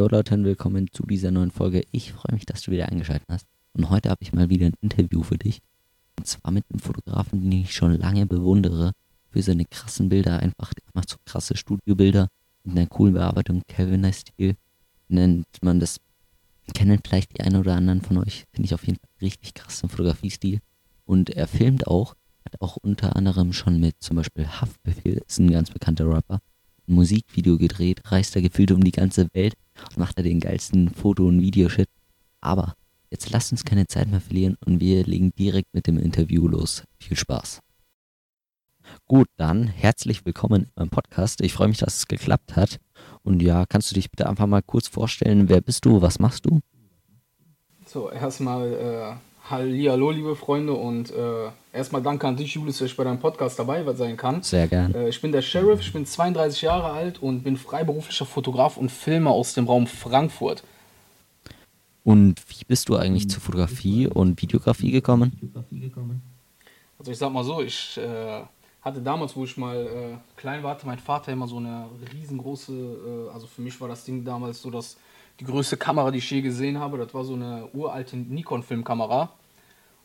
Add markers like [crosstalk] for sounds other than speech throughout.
Jo Leute willkommen zu dieser neuen Folge. Ich freue mich, dass du wieder eingeschaltet hast. Und heute habe ich mal wieder ein Interview für dich. Und zwar mit einem Fotografen, den ich schon lange bewundere. Für seine krassen Bilder. Einfach, der macht so krasse Studiobilder mit einer coolen Bearbeitung. Kelviner-Stil nennt man das. Kennen vielleicht die einen oder anderen von euch. Finde ich auf jeden Fall richtig krassen Fotografiestil. Und er filmt auch. Hat auch unter anderem schon mit zum Beispiel Haftbefehl, ist ein ganz bekannter Rapper, ein Musikvideo gedreht, reist er gefühlt um die ganze Welt und macht er den geilsten Foto- und Videoshit. Aber jetzt lasst uns keine Zeit mehr verlieren und wir legen direkt mit dem Interview los. Viel Spaß. Gut, dann herzlich willkommen in meinem Podcast. Ich freue mich, dass es geklappt hat. Und ja, kannst du dich bitte einfach mal kurz vorstellen, wer bist du, was machst du? So, erstmal äh, Hallihallo, liebe Freunde, und äh, erstmal danke an dich, Julius, dass ich bei deinem Podcast dabei sein kann. Sehr gern. Äh, ich bin der Sheriff, ich bin 32 Jahre alt und bin freiberuflicher Fotograf und Filmer aus dem Raum Frankfurt. Und wie bist du eigentlich zur Fotografie und Videografie gekommen? Also ich sag mal so, ich äh, hatte damals, wo ich mal äh, klein war, hatte mein Vater immer so eine riesengroße, äh, also für mich war das Ding damals so dass die größte Kamera, die ich je gesehen habe. Das war so eine uralte Nikon-Filmkamera.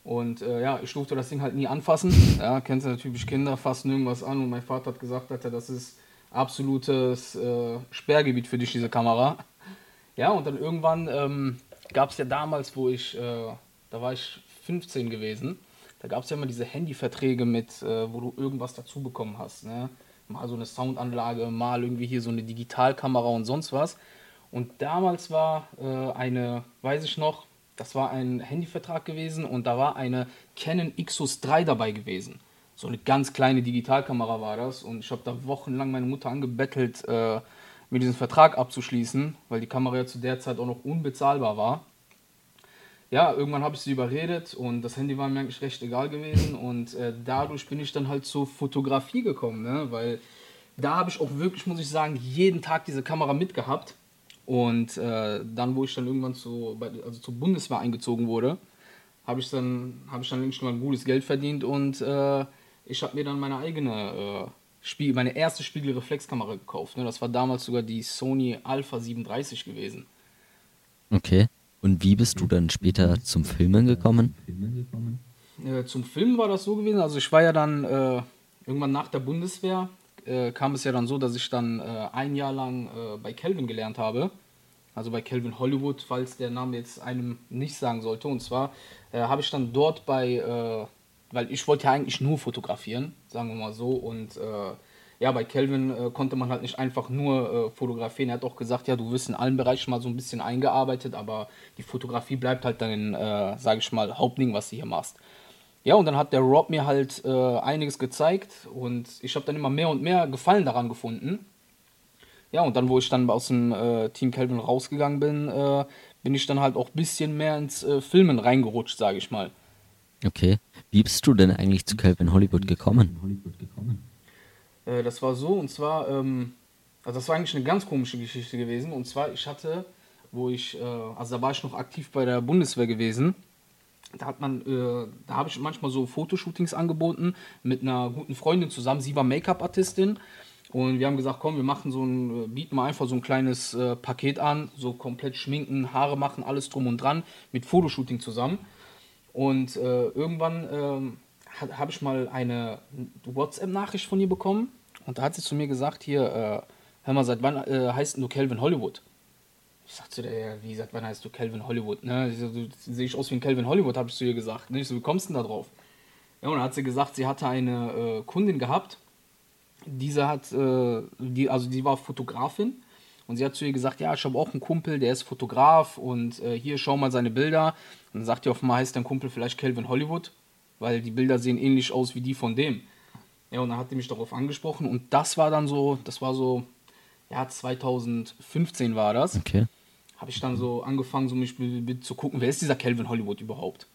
Und äh, ja, ich durfte das Ding halt nie anfassen. Ja, kennst du natürlich Kinder, fassen irgendwas an und mein Vater hat gesagt, Alter, das ist absolutes äh, Sperrgebiet für dich, diese Kamera. Ja, und dann irgendwann ähm, gab es ja damals, wo ich, äh, da war ich 15 gewesen, da gab es ja immer diese Handyverträge mit, äh, wo du irgendwas dazu bekommen hast. Ne? Mal so eine Soundanlage, mal irgendwie hier so eine Digitalkamera und sonst was. Und damals war äh, eine, weiß ich noch, das war ein Handyvertrag gewesen und da war eine Canon Xus 3 dabei gewesen. So eine ganz kleine Digitalkamera war das und ich habe da wochenlang meine Mutter angebettelt, äh, mir diesen Vertrag abzuschließen, weil die Kamera ja zu der Zeit auch noch unbezahlbar war. Ja, irgendwann habe ich sie überredet und das Handy war mir eigentlich recht egal gewesen und äh, dadurch bin ich dann halt zur Fotografie gekommen, ne? weil da habe ich auch wirklich, muss ich sagen, jeden Tag diese Kamera mitgehabt und äh, dann, wo ich dann irgendwann zu, also zur Bundeswehr eingezogen wurde, habe ich dann, habe ich dann eigentlich mal gutes Geld verdient und äh, ich habe mir dann meine eigene, äh, Spiel, meine erste Spiegelreflexkamera gekauft. Ne? Das war damals sogar die Sony Alpha 37 gewesen. Okay. Und wie bist du dann später zum Filmen gekommen? Äh, zum Filmen war das so gewesen. Also ich war ja dann äh, irgendwann nach der Bundeswehr, äh, kam es ja dann so, dass ich dann äh, ein Jahr lang äh, bei Kelvin gelernt habe. Also bei Kelvin Hollywood, falls der Name jetzt einem nicht sagen sollte. Und zwar äh, habe ich dann dort bei, äh, weil ich wollte ja eigentlich nur fotografieren, sagen wir mal so. Und ja, bei Kelvin konnte man halt nicht einfach nur fotografieren. Er hat auch gesagt, ja, du wirst in allen Bereichen mal so ein bisschen eingearbeitet, aber die Fotografie bleibt halt dein, sage ich mal, Hauptding, was du hier machst. Ja, und dann hat der Rob mir halt äh, einiges gezeigt und ich habe dann immer mehr und mehr Gefallen daran gefunden. Ja, und dann, wo ich dann aus dem äh, Team Kelvin rausgegangen bin, äh, bin ich dann halt auch ein bisschen mehr ins äh, Filmen reingerutscht, sage ich mal. Okay. Wie bist du denn eigentlich zu Kelvin Hollywood gekommen? Äh, das war so, und zwar, ähm, also das war eigentlich eine ganz komische Geschichte gewesen. Und zwar, ich hatte, wo ich, äh, also da war ich noch aktiv bei der Bundeswehr gewesen da hat man, äh, da habe ich manchmal so Fotoshootings angeboten mit einer guten Freundin zusammen. Sie war Make-up-Artistin und wir haben gesagt, komm, wir machen so ein, äh, bieten mal einfach so ein kleines äh, Paket an, so komplett schminken, Haare machen, alles drum und dran mit Fotoshooting zusammen. Und äh, irgendwann ähm, habe ich mal eine WhatsApp-Nachricht von ihr bekommen und da hat sie zu mir gesagt, hier, äh, hör mal, seit wann äh, heißt du Calvin Hollywood? Ich sag zu der, wie gesagt, wann heißt du Calvin Hollywood? Ne? Ich so, du sehe ich aus wie ein Calvin Hollywood, habe ich zu ihr gesagt. Ne? Ich so, wie kommst du denn da drauf? Ja, und dann hat sie gesagt, sie hatte eine äh, Kundin gehabt. Diese hat, äh, die, also die war Fotografin. Und sie hat zu ihr gesagt, ja, ich habe auch einen Kumpel, der ist Fotograf und äh, hier, schau mal seine Bilder. Und dann sagt ihr einmal, heißt dein Kumpel vielleicht Calvin Hollywood? Weil die Bilder sehen ähnlich aus wie die von dem. Ja, und dann hat die mich darauf angesprochen und das war dann so, das war so, ja, 2015 war das. Okay habe ich dann so angefangen, so mich zu gucken, wer ist dieser Calvin Hollywood überhaupt?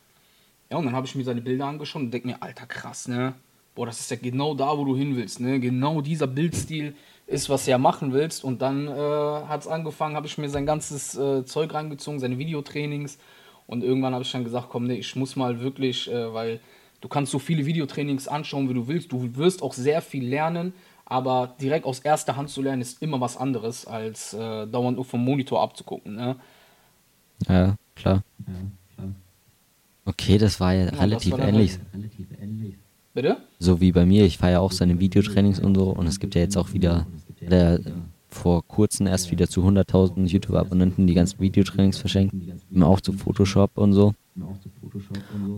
Ja, und dann habe ich mir seine Bilder angeschaut und denke mir, alter krass, ne? Boah, das ist ja genau da, wo du hin willst, ne? Genau dieser Bildstil ist, was du ja machen willst. Und dann äh, hat es angefangen, habe ich mir sein ganzes äh, Zeug reingezogen, seine Videotrainings. Und irgendwann habe ich dann gesagt, komm, ne, ich muss mal wirklich, äh, weil du kannst so viele Videotrainings anschauen, wie du willst. Du wirst auch sehr viel lernen, aber direkt aus erster Hand zu lernen ist immer was anderes, als äh, dauernd nur vom Monitor abzugucken. Ne? Ja, klar. Okay, das war ja Ja, relativ war dann ähnlich. Bitte? So wie bei mir, ich feiere auch seine Videotrainings und so und es gibt ja jetzt auch wieder, der vor kurzem erst wieder zu 100.000 YouTube-Abonnenten die ganzen Videotrainings verschenkt, ihm auch zu Photoshop und so.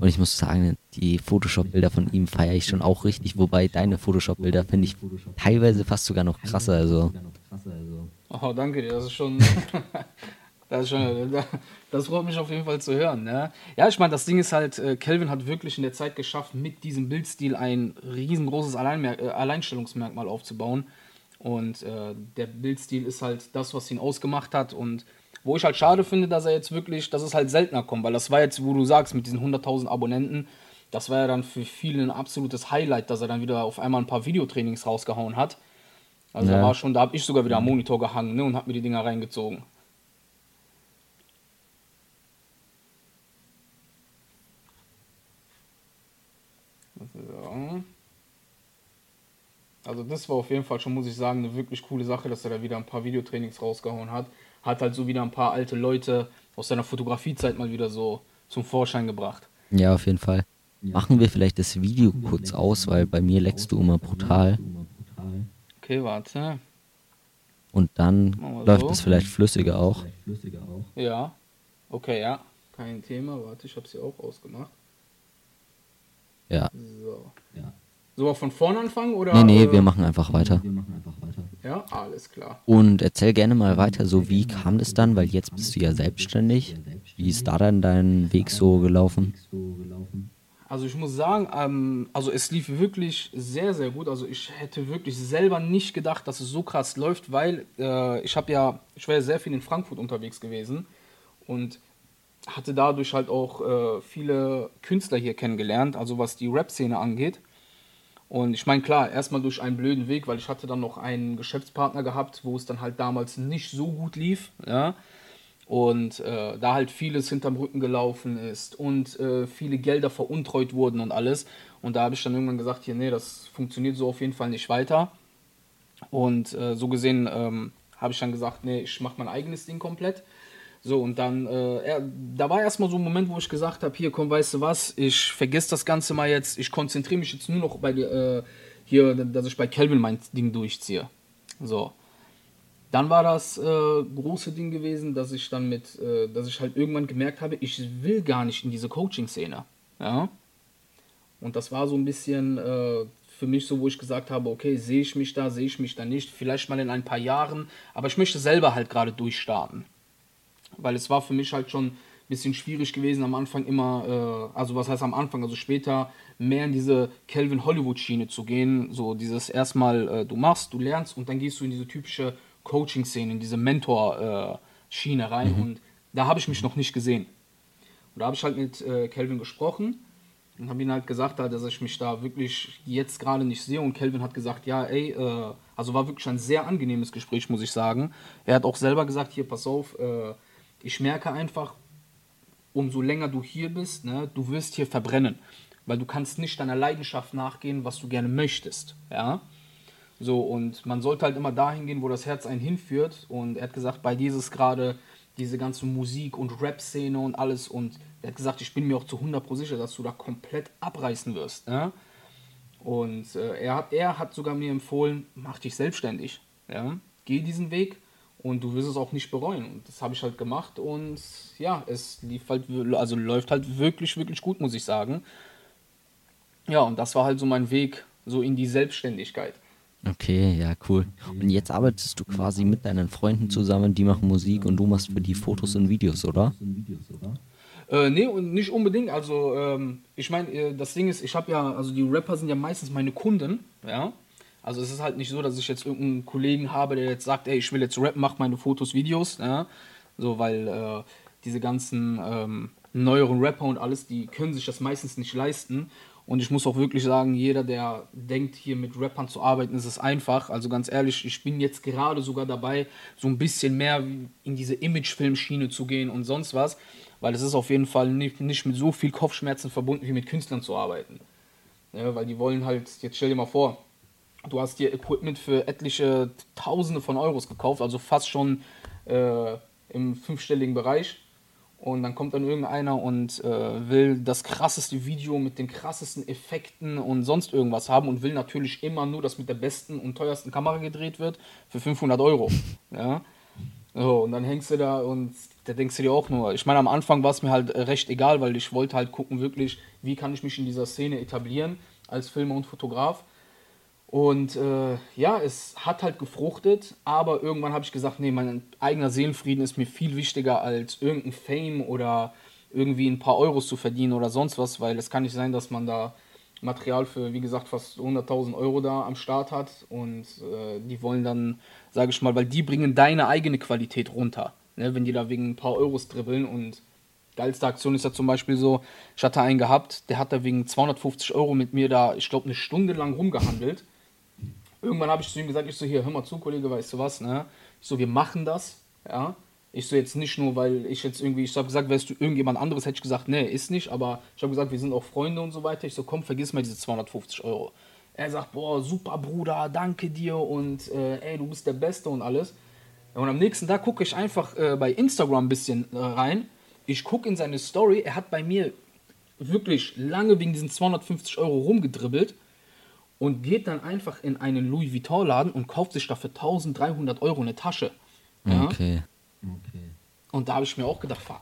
Und ich muss sagen, die Photoshop-Bilder von ihm feiere ich schon auch richtig, wobei deine Photoshop-Bilder finde ich teilweise fast sogar noch krasser, also Oh, danke dir, das ist schon. [laughs] das, schon das freut mich auf jeden Fall zu hören. Ne? Ja, ich meine, das Ding ist halt, äh, Kelvin hat wirklich in der Zeit geschafft, mit diesem Bildstil ein riesengroßes Alleinmer äh, Alleinstellungsmerkmal aufzubauen. Und äh, der Bildstil ist halt das, was ihn ausgemacht hat. Und wo ich halt schade finde, dass er jetzt wirklich, dass es halt seltener kommt, weil das war jetzt, wo du sagst, mit diesen 100.000 Abonnenten, das war ja dann für viele ein absolutes Highlight, dass er dann wieder auf einmal ein paar Videotrainings rausgehauen hat. Also da Ja. war schon, da habe ich sogar wieder am Monitor gehangen ne, und habe mir die Dinger reingezogen. So. Also das war auf jeden Fall schon, muss ich sagen, eine wirklich coole Sache, dass er da wieder ein paar Videotrainings rausgehauen hat. Hat halt so wieder ein paar alte Leute aus seiner Fotografiezeit mal wieder so zum Vorschein gebracht. ja, auf jeden Fall. Machen wir vielleicht das Video kurz aus, weil bei mir leckst du immer brutal Okay, warte. und dann Machen wir läuft so. es vielleicht flüssiger auch. Ja. Okay, ja. Kein Thema. Warte, ich habe sie auch ausgemacht. Ja. So. Sollen wir von vorne anfangen oder? Nee, nee, äh, wir machen einfach weiter. Ja, alles klar. Und erzähl gerne mal weiter, so wie kam das dann, weil jetzt bist du ja selbstständig. Wie ist da dann dein Weg so gelaufen? Also ich muss sagen, ähm, also es lief wirklich sehr, sehr gut. Also ich hätte wirklich selber nicht gedacht, dass es so krass läuft, weil äh, ich habe ja, ich war ja sehr viel in Frankfurt unterwegs gewesen und hatte dadurch halt auch äh, viele Künstler hier kennengelernt, also was die Rap-Szene angeht. Und ich meine, klar, erstmal durch einen blöden Weg, weil ich hatte dann noch einen Geschäftspartner gehabt, wo es dann halt damals nicht so gut lief, ja. Und äh, da halt vieles hinterm Rücken gelaufen ist und äh, viele Gelder veruntreut wurden und alles. Und da habe ich dann irgendwann gesagt, hier, nee, das funktioniert so auf jeden Fall nicht weiter. Und äh, so gesehen ähm, habe ich dann gesagt, nee, ich mache mein eigenes Ding komplett. So, und dann, äh, er, da war erstmal so ein Moment, wo ich gesagt habe, hier, komm, weißt du was, ich vergesse das Ganze mal jetzt, ich konzentriere mich jetzt nur noch bei äh, hier, dass ich bei Kelvin mein Ding durchziehe. So. Dann war das äh, große Ding gewesen, dass ich dann mit, äh, dass ich halt irgendwann gemerkt habe, ich will gar nicht in diese Coaching-Szene. Ja. Und das war so ein bisschen äh, für mich so, wo ich gesagt habe, okay, sehe ich mich da, sehe ich mich da nicht, vielleicht mal in ein paar Jahren, aber ich möchte selber halt gerade durchstarten. Weil es war für mich halt schon ein bisschen schwierig gewesen, am Anfang immer, äh, also was heißt am Anfang, also später mehr in diese Calvin Hollywood Schiene zu gehen, so dieses erstmal äh, du machst, du lernst und dann gehst du in diese typische Coaching-Szene, in diese Mentor-Schiene rein und da habe ich mich noch nicht gesehen. Und da habe ich halt mit äh, Kelvin gesprochen und habe ihm halt gesagt, halt, dass ich mich da wirklich jetzt gerade nicht sehe. Und Kelvin hat gesagt, ja, ey, äh, also war wirklich ein sehr angenehmes Gespräch, muss ich sagen. Er hat auch selber gesagt, hier, pass auf, äh, ich merke einfach, umso länger du hier bist, ne, du wirst hier verbrennen. Weil du kannst nicht deiner Leidenschaft nachgehen, was du gerne möchtest. Ja. So, und man sollte halt immer dahin gehen, wo das Herz einen hinführt. Und er hat gesagt, bei dir ist es gerade diese ganze Musik- und Rap-Szene und alles. Und er hat gesagt, ich bin mir auch zu 100% sicher, dass du da komplett abreißen wirst. Ja? Und äh, er, hat, er hat sogar mir empfohlen, mach dich selbstständig. Ja? Geh diesen Weg und du wirst es auch nicht bereuen. Und das habe ich halt gemacht und ja, es lief halt, also läuft halt wirklich, wirklich gut, muss ich sagen. Ja, und das war halt so mein Weg so in die Selbstständigkeit. Okay, ja, cool. Und jetzt arbeitest du quasi mit deinen Freunden zusammen, die machen Musik und du machst für die Fotos und Videos, oder? Äh, nee, und nicht unbedingt. Also, ähm, ich meine, äh, das Ding ist, ich habe ja, also die Rapper sind ja meistens meine Kunden, ja. Also es ist halt nicht so, dass ich jetzt irgendeinen Kollegen habe, der jetzt sagt, ey, ich will jetzt rappen, mach meine Fotos, Videos, ja. So, weil äh, diese ganzen ähm, neueren Rapper und alles, die können sich das meistens nicht leisten. Und ich muss auch wirklich sagen, jeder, der denkt, hier mit Rappern zu arbeiten, ist es einfach. Also ganz ehrlich, ich bin jetzt gerade sogar dabei, so ein bisschen mehr in diese Imagefilmschiene zu gehen und sonst was. Weil es ist auf jeden Fall nicht, nicht mit so viel Kopfschmerzen verbunden, wie mit Künstlern zu arbeiten. Ja, weil die wollen halt, jetzt stell dir mal vor, du hast dir Equipment für etliche Tausende von Euros gekauft, also fast schon äh, im fünfstelligen Bereich. Und dann kommt dann irgendeiner und äh, will das krasseste Video mit den krassesten Effekten und sonst irgendwas haben und will natürlich immer nur, dass mit der besten und teuersten Kamera gedreht wird für 500 Euro. Ja. So, und dann hängst du da und da denkst du dir auch nur, ich meine, am Anfang war es mir halt äh, recht egal, weil ich wollte halt gucken, wirklich, wie kann ich mich in dieser Szene etablieren als Filmer und Fotograf. Und äh, ja, es hat halt gefruchtet, aber irgendwann habe ich gesagt, nee, mein eigener Seelenfrieden ist mir viel wichtiger als irgendein Fame oder irgendwie ein paar Euros zu verdienen oder sonst was, weil es kann nicht sein, dass man da Material für, wie gesagt, fast 100.000 Euro da am Start hat und äh, die wollen dann, sage ich mal, weil die bringen deine eigene Qualität runter. Ne, wenn die da wegen ein paar Euros dribbeln und geilste Aktion ist ja zum Beispiel so, ich hatte einen gehabt, der hat da wegen 250 Euro mit mir da, ich glaube, eine Stunde lang rumgehandelt. Irgendwann habe ich zu ihm gesagt, ich so, hier, hör mal zu, Kollege, weißt du was, ne? Ich so, wir machen das, ja. Ich so jetzt nicht nur, weil ich jetzt irgendwie, ich habe gesagt, wärst du irgendjemand anderes, hätte ich gesagt, nee, ist nicht, aber ich habe gesagt, wir sind auch Freunde und so weiter. Ich so, komm, vergiss mal diese 250 Euro. Er sagt, boah, super Bruder, danke dir und äh, ey, du bist der Beste und alles. Und am nächsten Tag gucke ich einfach äh, bei Instagram ein bisschen äh, rein. Ich gucke in seine Story. Er hat bei mir wirklich lange wegen diesen 250 Euro rumgedribbelt und geht dann einfach in einen Louis Vuitton-Laden und kauft sich dafür 1300 Euro eine Tasche. Ja? Okay. Okay. Und da habe ich mir auch gedacht, ver-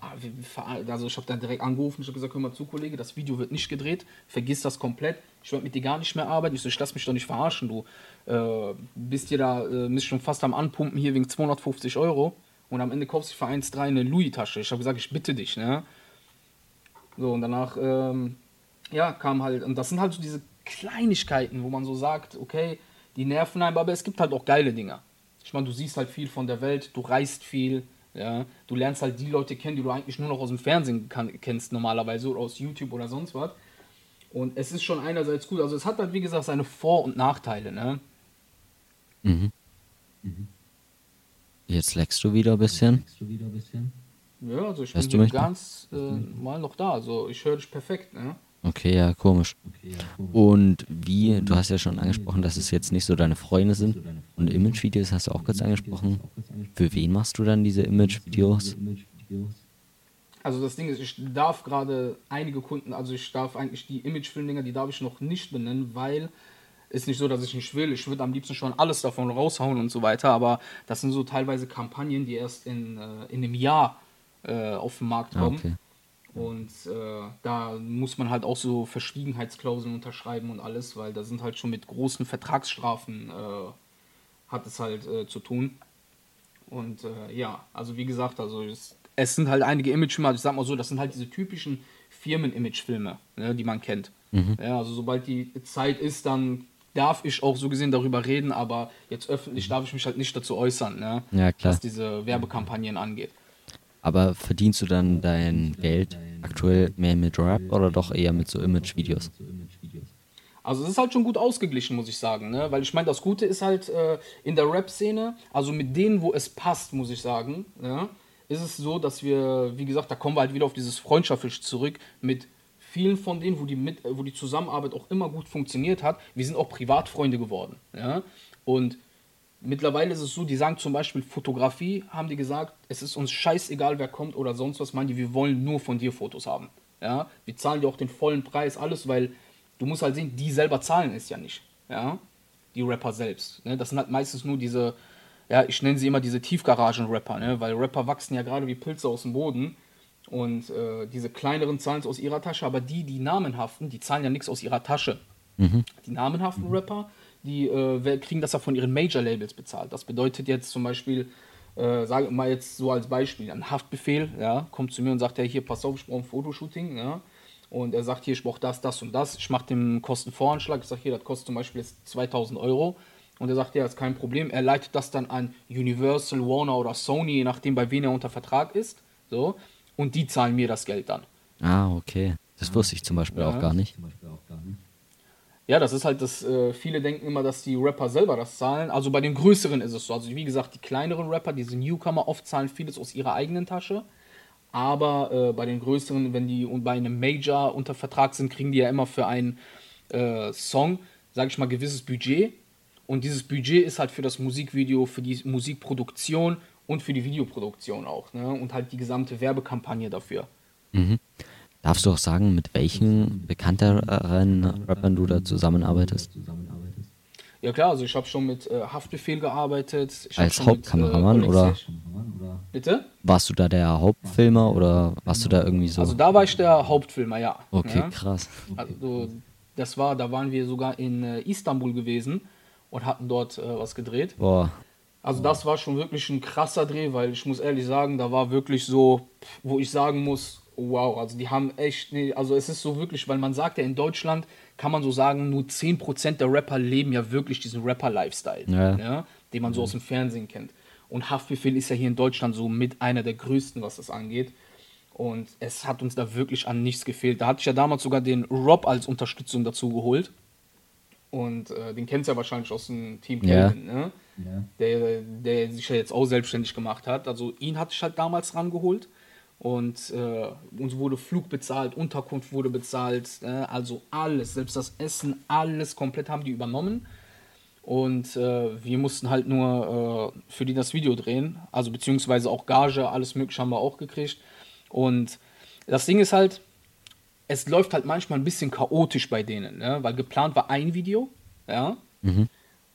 also ich habe dann direkt angerufen, ich habe gesagt, hör mal zu, Kollege, das Video wird nicht gedreht, vergiss das komplett, ich werde mit dir gar nicht mehr arbeiten. Ich so, ich lass mich doch nicht verarschen, du äh, bist dir da, äh, bist schon fast am Anpumpen hier wegen 250 Euro und am Ende kaufst du für 1,3 eine Louis-Tasche. Ich habe gesagt, ich bitte dich, ne? So, und danach, ähm, ja, kam halt, und das sind halt so diese Kleinigkeiten, wo man so sagt, okay, die nerven einem, aber es gibt halt auch geile Dinger. Ich meine, du siehst halt viel von der Welt, du reist viel, ja, du lernst halt die Leute kennen, die du eigentlich nur noch aus dem Fernsehen kann, kennst normalerweise oder aus YouTube oder sonst was. Und es ist schon einerseits gut, also es hat halt wie gesagt seine Vor- und Nachteile, ne? Mhm. Jetzt leckst du wieder ein bisschen. Kriegst du wieder ein bisschen? Ja, also ich Hörst bin du wieder mich? ganz äh, mal noch da, also ich höre dich perfekt, ne? Okay, ja, komisch. Und wie, du hast ja schon angesprochen, dass es jetzt nicht so deine Freunde sind. Und Image-Videos hast du auch kurz angesprochen. Für wen machst du dann diese Image-Videos? Also das Ding ist, ich darf gerade einige Kunden, also ich darf eigentlich die Imagefilmdinger, die darf ich noch nicht benennen, weil ist nicht so, dass ich nicht will. Ich würde am liebsten schon alles davon raushauen und so weiter, aber das sind so teilweise Kampagnen, die erst in, äh, in einem Jahr äh, auf den Markt Ah, kommen. okay. Und äh, da muss man halt auch so Verschwiegenheitsklauseln unterschreiben und alles, weil da sind halt schon mit großen Vertragsstrafen äh, hat es halt äh, zu tun. Und äh, ja, also wie gesagt, also es, es sind halt einige Imagefilme, also ich sag mal so, das sind halt diese typischen Firmen-Imagefilme, ne, die man kennt. Ja, also sobald die Zeit ist, dann darf ich auch so gesehen darüber reden, aber jetzt öffentlich darf ich mich halt nicht dazu äußern, ne, Ja, was diese Werbekampagnen angeht. Aber verdienst du dann dein Geld aktuell mehr mit Rap oder doch eher mit so Image-Videos? So Image-Videos. Also es ist halt schon gut ausgeglichen, muss ich sagen, ne? Weil ich meine, das Gute ist halt äh, in der Rap-Szene, also mit denen, wo es passt, muss ich sagen, ja, ist es so, dass wir, wie gesagt, da kommen wir halt wieder auf dieses Freundschaftlich zurück, mit vielen von denen, wo die, mit, wo die Zusammenarbeit auch immer gut funktioniert hat, wir sind auch Privatfreunde geworden, ja. Und mittlerweile ist es so, die sagen zum Beispiel Fotografie, haben die gesagt, es ist uns scheißegal, wer kommt oder sonst was, meinen die, wir wollen nur von dir Fotos haben. Ja, wir zahlen dir auch den vollen Preis, alles, weil du musst halt sehen, die selber zahlen es ja nicht. Ja, die Rapper selbst. Ne? Das sind halt meistens nur diese, ja, ich nenne sie immer diese Tiefgaragen-Rapper, ne? weil Rapper wachsen ja gerade wie Pilze aus dem Boden. Und äh, diese kleineren zahlen es aus ihrer Tasche, aber die, die namenhaften, die zahlen ja nichts aus ihrer Tasche. Die namenhaften Rapper, die äh, kriegen das ja von ihren Major-Labels bezahlt. Das bedeutet jetzt zum Beispiel, äh, sagen wir mal jetzt so als Beispiel, ein Haftbefehl, ja, kommt zu mir und sagt, ja, hier, pass auf, ich brauche ein Fotoshooting, ja. Und er sagt, hier, ich brauche das, das und das. Ich mache den Kostenvoranschlag. Ich sage, hier, das kostet zum Beispiel jetzt 2000 Euro. Und er sagt, ja, ist kein Problem. Er leitet das dann an Universal, Warner oder Sony, je nachdem, bei wem er unter Vertrag ist. So. Und die zahlen mir das Geld dann. Ah, okay. Das wusste ich zum Beispiel Ja. auch gar nicht. Zum Beispiel auch gar nicht. Ja, das ist halt das, äh, viele denken immer, dass die Rapper selber das zahlen. Also bei den größeren ist es so. Also wie gesagt, die kleineren Rapper, diese Newcomer, oft zahlen vieles aus ihrer eigenen Tasche. Aber äh, bei den größeren, wenn die bei einem Major unter Vertrag sind, kriegen die ja immer für einen äh, Song, sage ich mal, gewisses Budget. Und dieses Budget ist halt für das Musikvideo, für die Musikproduktion und für die Videoproduktion auch. Ne? Und halt die gesamte Werbekampagne dafür. Darfst du auch sagen, mit welchen bekannteren Rappern du da zusammenarbeitest? Ja klar, also ich habe schon mit äh, Haftbefehl gearbeitet. Als mit, Hauptkameramann, oder? Sesh- Kameramann oder Bitte? Warst du da der Hauptfilmer oder warst du da irgendwie so? Also da war ich der Hauptfilmer, ja. okay, ja? krass. Also das war, da waren wir sogar in äh, Istanbul gewesen und hatten dort äh, was gedreht. Boah, Also das war schon wirklich ein krasser Dreh, weil ich muss ehrlich sagen, da war wirklich so, wo ich sagen muss, wow, also die haben echt, nee, also es ist so wirklich, weil man sagt ja in Deutschland, kann man so sagen, nur 10% der Rapper leben ja wirklich diesen Rapper-Lifestyle, Ja. den man so aus dem Fernsehen kennt. Und Haftbefehl ist ja hier in Deutschland so mit einer der größten, was das angeht. Und es hat uns da wirklich an nichts gefehlt. Da hatte ich ja damals sogar den Rob als Unterstützung dazu geholt. Und äh, den kennst du ja wahrscheinlich aus dem Team Ja. Kelvin, ne? ja, der, der sich ja jetzt auch selbstständig gemacht hat. Also ihn hatte ich halt damals rangeholt und äh, uns wurde Flug bezahlt, Unterkunft wurde bezahlt, äh, also alles, selbst das Essen, alles komplett haben die übernommen. Und äh, wir mussten halt nur äh, für die das Video drehen, also beziehungsweise auch Gage, alles mögliche haben wir auch gekriegt. Und das Ding ist halt, es läuft halt manchmal ein bisschen chaotisch bei denen, ne? weil geplant war ein Video, ja.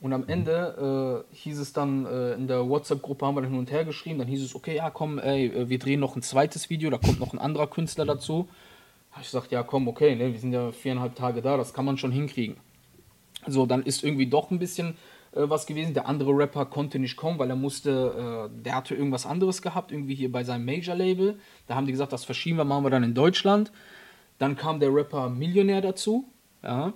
Und am Ende äh, hieß es dann, äh, in der WhatsApp-Gruppe haben wir dann hin und her geschrieben, dann hieß es, okay, ja komm, ey, äh, wir drehen noch ein zweites Video, da kommt noch ein anderer Künstler dazu. Hab ich gesagt, ja komm, okay, ne, wir sind ja viereinhalb Tage da, das kann man schon hinkriegen. So, dann ist irgendwie doch ein bisschen äh, was gewesen. Der andere Rapper konnte nicht kommen, weil er musste, äh, der hatte irgendwas anderes gehabt, irgendwie hier bei seinem Major-Label. Da haben die gesagt, das verschieben wir, machen wir dann in Deutschland. Dann kam der Rapper Millionär dazu, ja.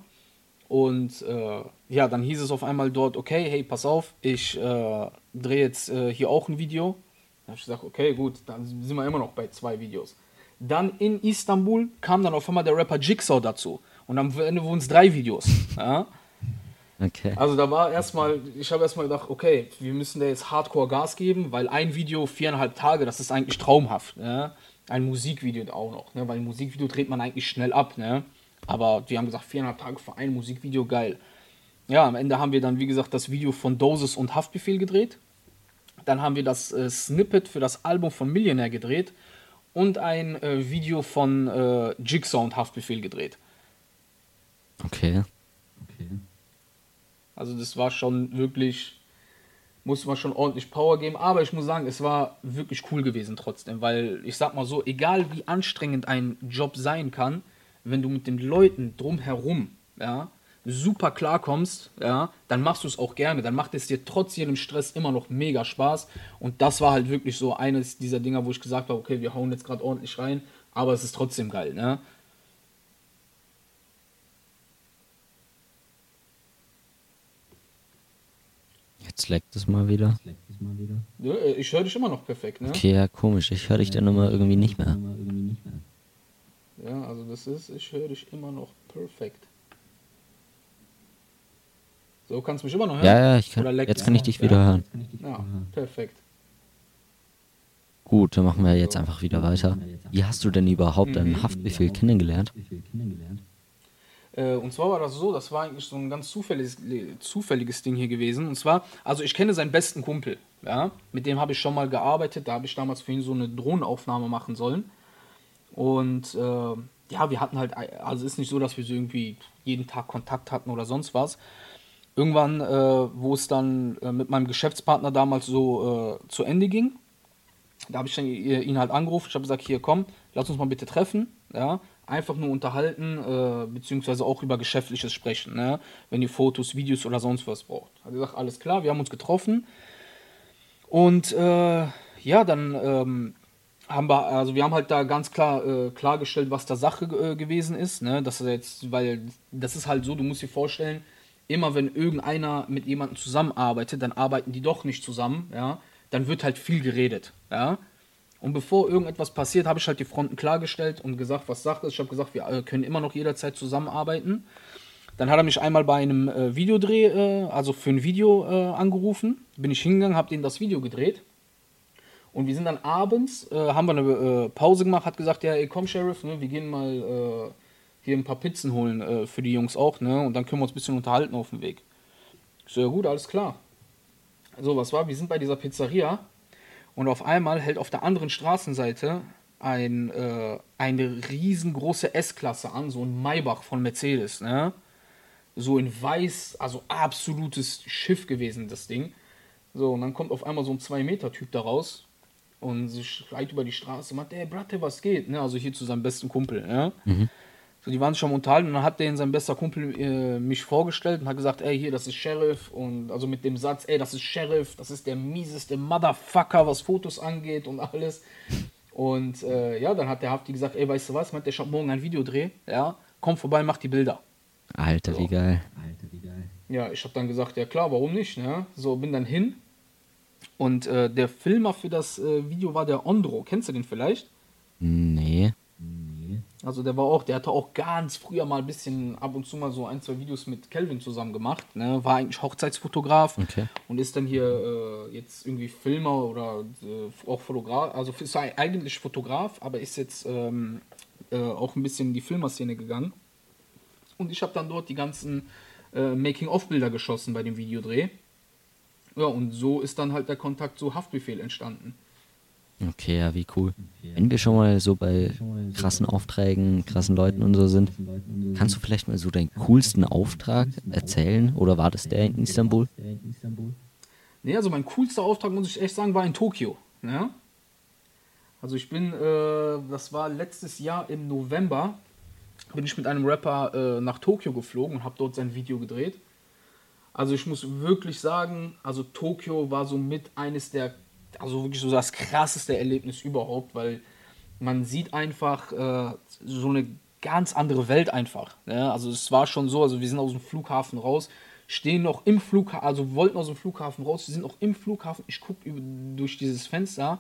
Und äh, ja, dann hieß es auf einmal dort, okay, hey, pass auf, ich äh, drehe jetzt äh, hier auch ein Video. Da habe ich gesagt, okay, gut, dann sind wir immer noch bei zwei Videos. Dann in Istanbul kam dann auf einmal der Rapper Jigsaw dazu. Und am Ende wurden es drei Videos. [laughs] Ja? okay. Also da war erstmal, ich habe erstmal gedacht, okay, wir müssen da jetzt Hardcore Gas geben, weil ein Video viereinhalb Tage, das ist eigentlich traumhaft. Ne? Ein Musikvideo auch noch, ne? weil ein Musikvideo dreht man eigentlich schnell ab. Ne? Aber wir haben gesagt, viereinhalb Tage für ein Musikvideo, geil. Ja, am Ende haben wir dann, wie gesagt, das Video von Dosis und Haftbefehl gedreht. Dann haben wir das äh, Snippet für das Album von Millionär gedreht und ein äh, Video von äh, Jigsaw und Haftbefehl gedreht. Okay. okay. Also das war schon wirklich, muss man schon ordentlich Power geben. Aber ich muss sagen, es war wirklich cool gewesen trotzdem, weil ich sag mal so, egal wie anstrengend ein Job sein kann, wenn du mit den Leuten drumherum, ja, super klarkommst, ja, dann machst du es auch gerne. Dann macht es dir trotz jedem Stress immer noch mega Spaß. Und das war halt wirklich so eines dieser Dinger, wo ich gesagt habe, okay, wir hauen jetzt gerade ordentlich rein, aber es ist trotzdem geil, ne? Jetzt leckt es mal wieder. Ja, äh, Ich höre dich immer noch perfekt, ne? Okay, ja, komisch. Ich höre dich dann immer irgendwie nicht mehr. Aber irgendwie nicht mehr. Ja, also das ist, ich höre dich immer noch perfekt. So, kannst du mich immer noch hören? Ja, ja, ich kann, jetzt es kann ich dich Ja. wieder hören. Ich Ja, hören. perfekt. Gut, dann machen wir jetzt einfach wieder weiter. Wie hast du denn überhaupt deinen Mhm. Haftbefehl kennengelernt? Äh, und zwar war das so, das war eigentlich so ein ganz zufälliges, zufälliges Ding hier gewesen. Und zwar, also ich kenne seinen besten Kumpel, ja, mit dem habe ich schon mal gearbeitet. Da habe ich damals für ihn so eine Drohnenaufnahme machen sollen. Und äh, ja, wir hatten halt, also ist nicht so, dass wir so irgendwie jeden Tag Kontakt hatten oder sonst was. Irgendwann, äh, wo es dann äh, mit meinem Geschäftspartner damals so äh, zu Ende ging, da habe ich dann ihn halt angerufen. Ich habe gesagt, hier komm, lass uns mal bitte treffen. Ja, einfach nur unterhalten, äh, beziehungsweise auch über Geschäftliches sprechen. Ne? Wenn ihr Fotos, Videos oder sonst was braucht. Hat gesagt, alles klar, wir haben uns getroffen. Und äh, ja, dann ähm, haben wir, also wir haben halt da ganz klar äh, klargestellt, was da Sache gewesen ist. Ne? Dass er jetzt, weil das ist halt so, du musst dir vorstellen, immer wenn irgendeiner mit jemandem zusammenarbeitet, dann arbeiten die doch nicht zusammen, ja, dann wird halt viel geredet, ja. Und bevor irgendetwas passiert, habe ich halt die Fronten klargestellt und gesagt, was Sache ist. Ich habe gesagt, wir äh, können immer noch jederzeit zusammenarbeiten. Dann hat er mich einmal bei einem äh, Videodreh, äh, also für ein Video äh, angerufen. Bin ich hingegangen, habe denen das Video gedreht. Und wir sind dann abends, äh, haben wir eine äh, Pause gemacht, hat gesagt, ja, ey, komm, Sheriff, ne, wir gehen mal hier ein paar Pizzen holen äh, für die Jungs auch, ne? Und dann können wir uns ein bisschen unterhalten auf dem Weg. Ich so, ja gut, alles klar. So, was war? Wir sind bei dieser Pizzeria und auf einmal hält auf der anderen Straßenseite ein, äh, eine riesengroße S-Klasse an, so ein Maybach von Mercedes, ne? So in weiß, also absolutes Schiff gewesen, das Ding. So, und dann kommt auf einmal so ein 2-Meter-Typ da raus und schreit über die Straße und meint, ey, Bratte, was geht? Ne? Also hier zu seinem besten Kumpel, ja? So, die waren schon am unterhalten und dann hat der in sein bester Kumpel äh, mich vorgestellt und hat gesagt, ey, hier, das ist Sheriff und also mit dem Satz, ey, das ist Sheriff, das ist der mieseste Motherfucker, was Fotos angeht und alles. Und äh, ja, dann hat der Hafti gesagt, ey, weißt du was, meint der, ich hab morgen ein Videodreh, ja, komm vorbei, mach die Bilder. Alter, wie geil. Alter, wie geil. Ja, ich habe dann gesagt, ja klar, warum nicht, ne? So, bin dann hin und äh, der Filmer für das äh, Video war der Ondro, kennst du den vielleicht? Nee. Also der war auch, der hatte auch ganz früher mal ein bisschen ab und zu mal so ein, zwei Videos mit Kelvin zusammen gemacht. Ne? War eigentlich Hochzeitsfotograf Okay. und ist dann hier äh, jetzt irgendwie Filmer oder äh, auch Fotograf. Also ist eigentlich Fotograf, aber ist jetzt ähm, äh, auch ein bisschen in die Filmerszene gegangen. Und ich habe dann dort die ganzen äh, Making-of-Bilder geschossen bei dem Videodreh. Ja, und so ist dann halt der Kontakt zu Haftbefehl entstanden. Okay, ja, wie cool. Wenn wir schon mal so bei krassen Aufträgen, krassen Leuten und so sind, kannst du vielleicht mal so deinen coolsten Auftrag erzählen? Oder war das der in Istanbul? Der in Istanbul? Nee, also mein coolster Auftrag, muss ich echt sagen, war in Tokio. Ja? Also ich bin, äh, das war letztes Jahr im November, bin ich mit einem Rapper äh, nach Tokio geflogen und habe dort sein Video gedreht. Also ich muss wirklich sagen, also Tokio war so mit eines der, also wirklich so das krasseste Erlebnis überhaupt, weil man sieht einfach äh, so eine ganz andere Welt einfach. Ja? Also es war schon so, also wir sind aus dem Flughafen raus, stehen noch im Flughafen, also wollten aus dem Flughafen raus, wir sind noch im Flughafen, ich gucke durch dieses Fenster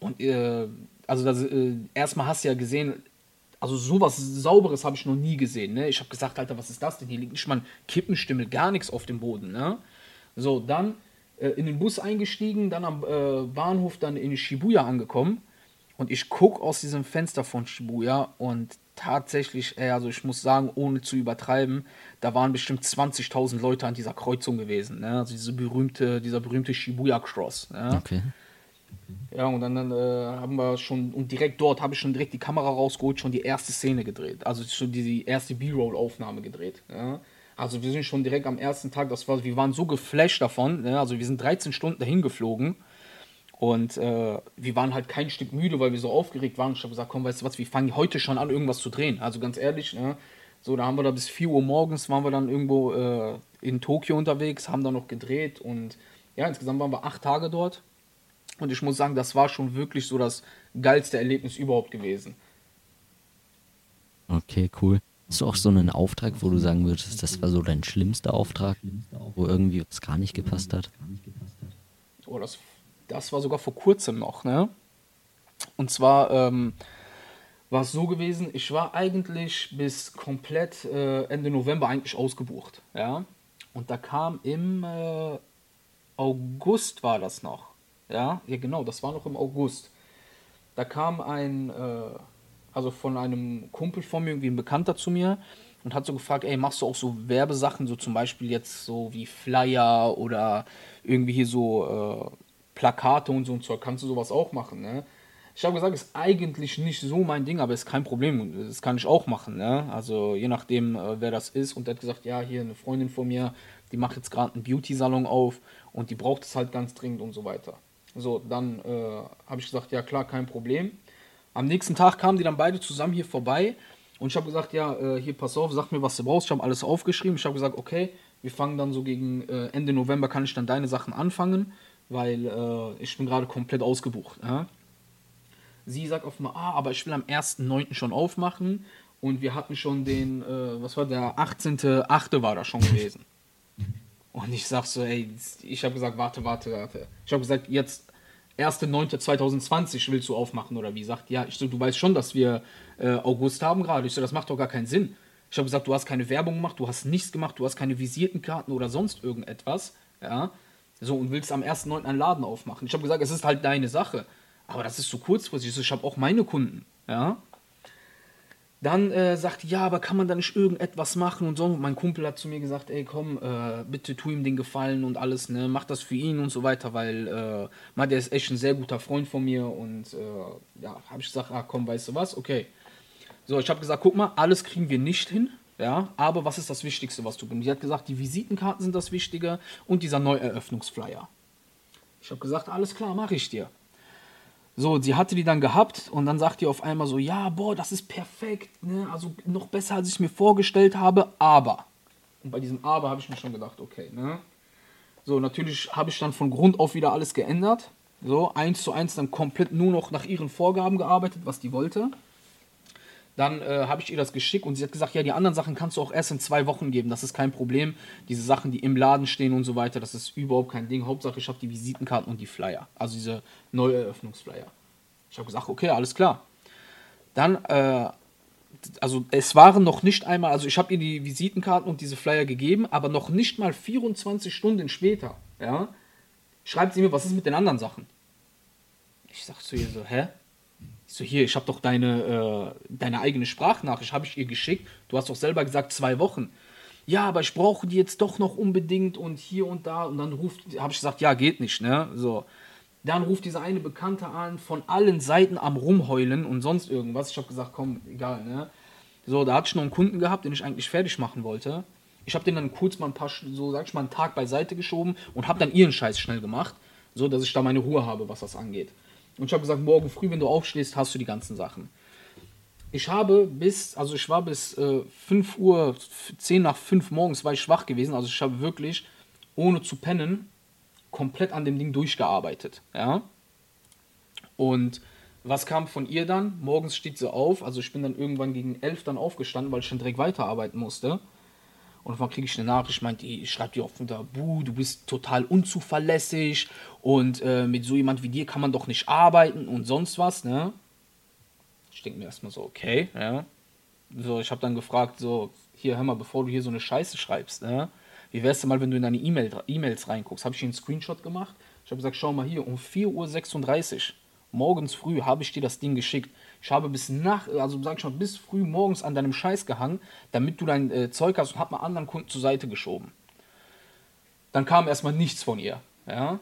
und äh, also das, äh, erstmal hast du ja gesehen, also sowas Sauberes habe ich noch nie gesehen. Ne? Ich habe gesagt, Alter, was ist das denn? Hier liegt nicht mal ein Kippenstimmel, gar nichts auf dem Boden. Ne? So, dann äh, in den Bus eingestiegen, dann am äh, Bahnhof dann in Shibuya angekommen und ich gucke aus diesem Fenster von Shibuya und tatsächlich, also ich muss sagen, ohne zu übertreiben, da waren bestimmt 20.000 Leute an dieser Kreuzung gewesen. Ne? Also diese berühmte, dieser berühmte Shibuya Cross. Ne? Okay. Ja, und dann, dann äh, haben wir schon, und direkt dort habe ich schon direkt die Kamera rausgeholt, schon die erste Szene gedreht. Also schon die, die erste B-Roll-Aufnahme gedreht. Ja. Also wir sind schon direkt am ersten Tag, das war, wir waren so geflasht davon, ja. also wir sind 13 Stunden dahin geflogen und äh, wir waren halt kein Stück müde, weil wir so aufgeregt waren. Ich habe gesagt, komm, weißt du was, wir fangen heute schon an, irgendwas zu drehen. Also ganz ehrlich, ne? so, da haben wir da bis 4 Uhr morgens, waren wir dann irgendwo äh, in Tokio unterwegs, haben da noch gedreht und ja, insgesamt waren wir acht Tage dort. Und ich muss sagen, das war schon wirklich so das geilste Erlebnis überhaupt gewesen. Okay, cool. Hast du auch so einen Auftrag, wo du sagen würdest, das war so dein schlimmster Auftrag, wo irgendwie was gar nicht gepasst hat? gar nicht gepasst hat. Oh, das, das war sogar vor kurzem noch, ne? Und zwar ähm, war es so gewesen, ich war eigentlich bis komplett äh, Ende November eigentlich ausgebucht, ja? Und da kam im äh, August war das noch, ja? Ja, genau, das war noch im August. Da kam ein, äh, also von einem Kumpel von mir, irgendwie ein Bekannter zu mir und hat so gefragt, ey, machst du auch so Werbesachen, so zum Beispiel jetzt so wie Flyer oder irgendwie hier so äh, Plakate und so und so, kannst du sowas auch machen, ne? Ich habe gesagt, ist eigentlich nicht so mein Ding, aber ist kein Problem, das kann ich auch machen, ne? Also je nachdem, äh, wer das ist und der hat gesagt, ja, hier eine Freundin von mir, die macht jetzt gerade einen Beauty-Salon auf und die braucht es halt ganz dringend und so weiter. So, dann äh, habe ich gesagt, ja klar, kein Problem. Am nächsten Tag kamen die dann beide zusammen hier vorbei und ich habe gesagt, ja, äh, hier pass auf, sag mir, was du brauchst. Ich habe alles aufgeschrieben. Ich habe gesagt, okay, wir fangen dann so gegen äh, Ende November kann ich dann deine Sachen anfangen, weil äh, ich bin gerade komplett ausgebucht. Ja? Sie sagt auf einmal, ah, aber ich will am 1.9. schon aufmachen und wir hatten schon den, äh, was war der 18.8. war da schon gewesen. [laughs] Und ich sag so, ey, ich habe gesagt, warte, warte, warte. Ich habe gesagt, jetzt 1.9.2020 willst du aufmachen oder wie? Sagt, ja, ich so, du weißt schon, dass wir äh, August haben gerade. Ich so, das macht doch gar keinen Sinn. Ich habe gesagt, du hast keine Werbung gemacht, du hast nichts gemacht, du hast keine visierten Karten oder sonst irgendetwas, ja. So, und willst am 1.9. einen Laden aufmachen. Ich habe gesagt, es ist halt deine Sache. Aber das ist so kurzfristig. Ich, so, ich habe auch meine Kunden, ja. Dann äh, sagte, ja, aber kann man da nicht irgendetwas machen und so. Und mein Kumpel hat zu mir gesagt, ey, komm, äh, bitte tu ihm den Gefallen und alles, ne, mach das für ihn und so weiter, weil äh, man, der ist echt ein sehr guter Freund von mir und äh, ja, habe ich gesagt, ah, komm, weißt du was, okay. So, ich habe gesagt, guck mal, alles kriegen wir nicht hin, ja, aber was ist das Wichtigste, was du bringst? Die hat gesagt, die Visitenkarten sind das Wichtige und dieser Neueröffnungsflyer. Ich habe gesagt, alles klar, mache ich dir. So, sie hatte die dann gehabt und dann sagt die auf einmal so, ja, boah, das ist perfekt, ne? also noch besser, als ich mir vorgestellt habe, aber. Und bei diesem Aber habe ich mir schon gedacht, okay, ne? So, natürlich habe ich dann von Grund auf wieder alles geändert. So, eins zu eins dann komplett nur noch nach ihren Vorgaben gearbeitet, was die wollte. Dann äh, habe ich ihr das geschickt und sie hat gesagt, ja, die anderen Sachen kannst du auch erst in zwei Wochen geben, das ist kein Problem. Diese Sachen, die im Laden stehen und so weiter, das ist überhaupt kein Ding. Hauptsache, ich habe die Visitenkarten und die Flyer, also diese Neueröffnungsflyer. Ich habe gesagt, okay, alles klar. Dann, äh, also es waren noch nicht einmal, also ich habe ihr die Visitenkarten und diese Flyer gegeben, aber noch nicht mal 24 Stunden später, ja, schreibt sie mir, was ist mit den anderen Sachen? Ich sag zu ihr so, hä? Ich so, hier, ich habe doch deine, äh, deine eigene Sprachnachricht, habe ich ihr geschickt. Du hast doch selber gesagt, zwei Wochen. Ja, aber ich brauche die jetzt doch noch unbedingt und hier und da. Und dann ruft, habe ich gesagt, ja, geht nicht, ne? So. Dann ruft dieser eine Bekannte an, von allen Seiten am Rumheulen und sonst irgendwas. Ich habe gesagt, komm, egal, ne? So, da hatte ich noch einen Kunden gehabt, den ich eigentlich fertig machen wollte. Ich habe den dann kurz mal ein paar, so sag ich mal, einen Tag beiseite geschoben und habe dann ihren Scheiß schnell gemacht, so dass ich da meine Ruhe habe, was das angeht. Und ich habe gesagt, morgen früh, wenn du aufstehst, hast du die ganzen Sachen. Ich habe bis, also ich war bis äh, 5 Uhr, 10 nach 5 morgens war ich schwach gewesen. Also ich habe wirklich, ohne zu pennen, komplett an dem Ding durchgearbeitet. Ja. Und was kam von ihr dann? Morgens steht sie auf. Also ich bin dann irgendwann gegen 11 dann aufgestanden, weil ich dann direkt weiterarbeiten musste. Und dann kriege ich eine Nachricht, meint die, schreibt die auf unter, Buh, du bist total unzuverlässig und äh, mit so jemand wie dir kann man doch nicht arbeiten und sonst was, ne? Ich denke mir erstmal so, okay, ja. So, ich habe dann gefragt, so, hier, hör mal, bevor du hier so eine Scheiße schreibst, ne? Wie wär's denn mal, wenn du in deine E-Mails reinguckst? Habe ich hier einen Screenshot gemacht? Ich habe gesagt, schau mal hier, um 4.36 Uhr, morgens früh, habe ich dir das Ding geschickt. Ich habe bis nach, also sag ich mal, bis früh morgens an deinem Scheiß gehangen, damit du dein äh, Zeug hast und hab mal anderen Kunden zur Seite geschoben. Dann kam erstmal nichts von ihr. Ja.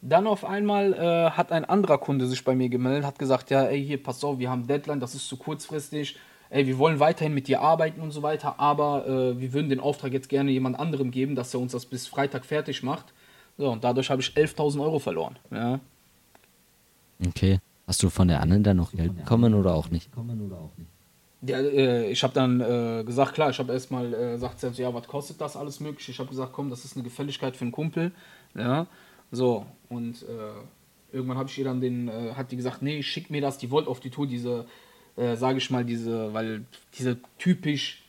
Dann auf einmal äh, hat ein anderer Kunde sich bei mir gemeldet, hat gesagt, ja, ey, hier, pass auf, wir haben Deadline, das ist zu kurzfristig, ey, wir wollen weiterhin mit dir arbeiten und so weiter, aber äh, wir würden den Auftrag jetzt gerne jemand anderem geben, dass er uns das bis Freitag fertig macht. So, und dadurch habe ich 11.000 Euro verloren. Ja. Okay. Hast du von der anderen dann noch Geld bekommen oder auch nicht? Ja, äh, ich habe dann äh, gesagt, klar, ich habe erstmal äh, gesagt, sie, ja, was kostet das alles möglich? Ich habe gesagt, komm, das ist eine Gefälligkeit für einen Kumpel. Ja, so. Und äh, irgendwann habe ich ihr dann den, äh, hat die gesagt, nee, schick mir das. Die wollte auf die Tour diese, sage ich mal, diese, weil diese typisch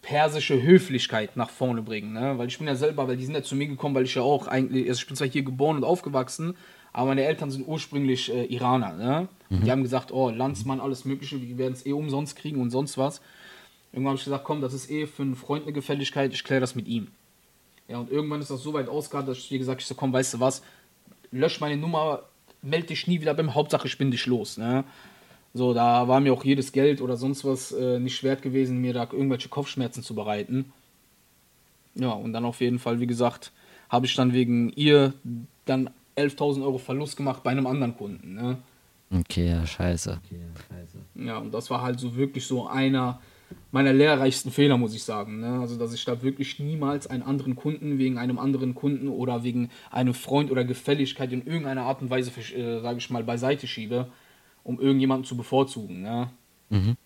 persische Höflichkeit nach vorne bringen. Ne? Weil ich bin ja selber, weil die sind ja zu mir gekommen, weil ich ja auch eigentlich, also ich bin zwar hier geboren und aufgewachsen, aber meine Eltern sind ursprünglich äh, Iraner. Ne? Mhm. Die haben gesagt, oh, Landsmann, alles Mögliche, wir werden es eh umsonst kriegen und sonst was. Irgendwann habe ich gesagt, komm, das ist eh für einen Freund eine Gefälligkeit, ich kläre das mit ihm. Ja, und irgendwann ist das so weit ausgegangen, dass ich, wie gesagt, ich so, komm, weißt du was, lösch meine Nummer, melde dich nie wieder beim Hauptsache, ich bin dich los. Ne? So, da war mir auch jedes Geld oder sonst was äh, nicht wert gewesen, mir da irgendwelche Kopfschmerzen zu bereiten. Ja, und dann auf jeden Fall, wie gesagt, habe ich dann wegen ihr dann 11.000 Euro Verlust gemacht bei einem anderen Kunden. Ne? Okay, ja, scheiße. Ja, und das war halt so wirklich so einer meiner lehrreichsten Fehler, muss ich sagen. Ne? Also, dass ich da wirklich niemals einen anderen Kunden wegen einem anderen Kunden oder wegen einem Freund oder Gefälligkeit in irgendeiner Art und Weise, äh, sage ich mal, beiseite schiebe, um irgendjemanden zu bevorzugen. Ne? Mhm.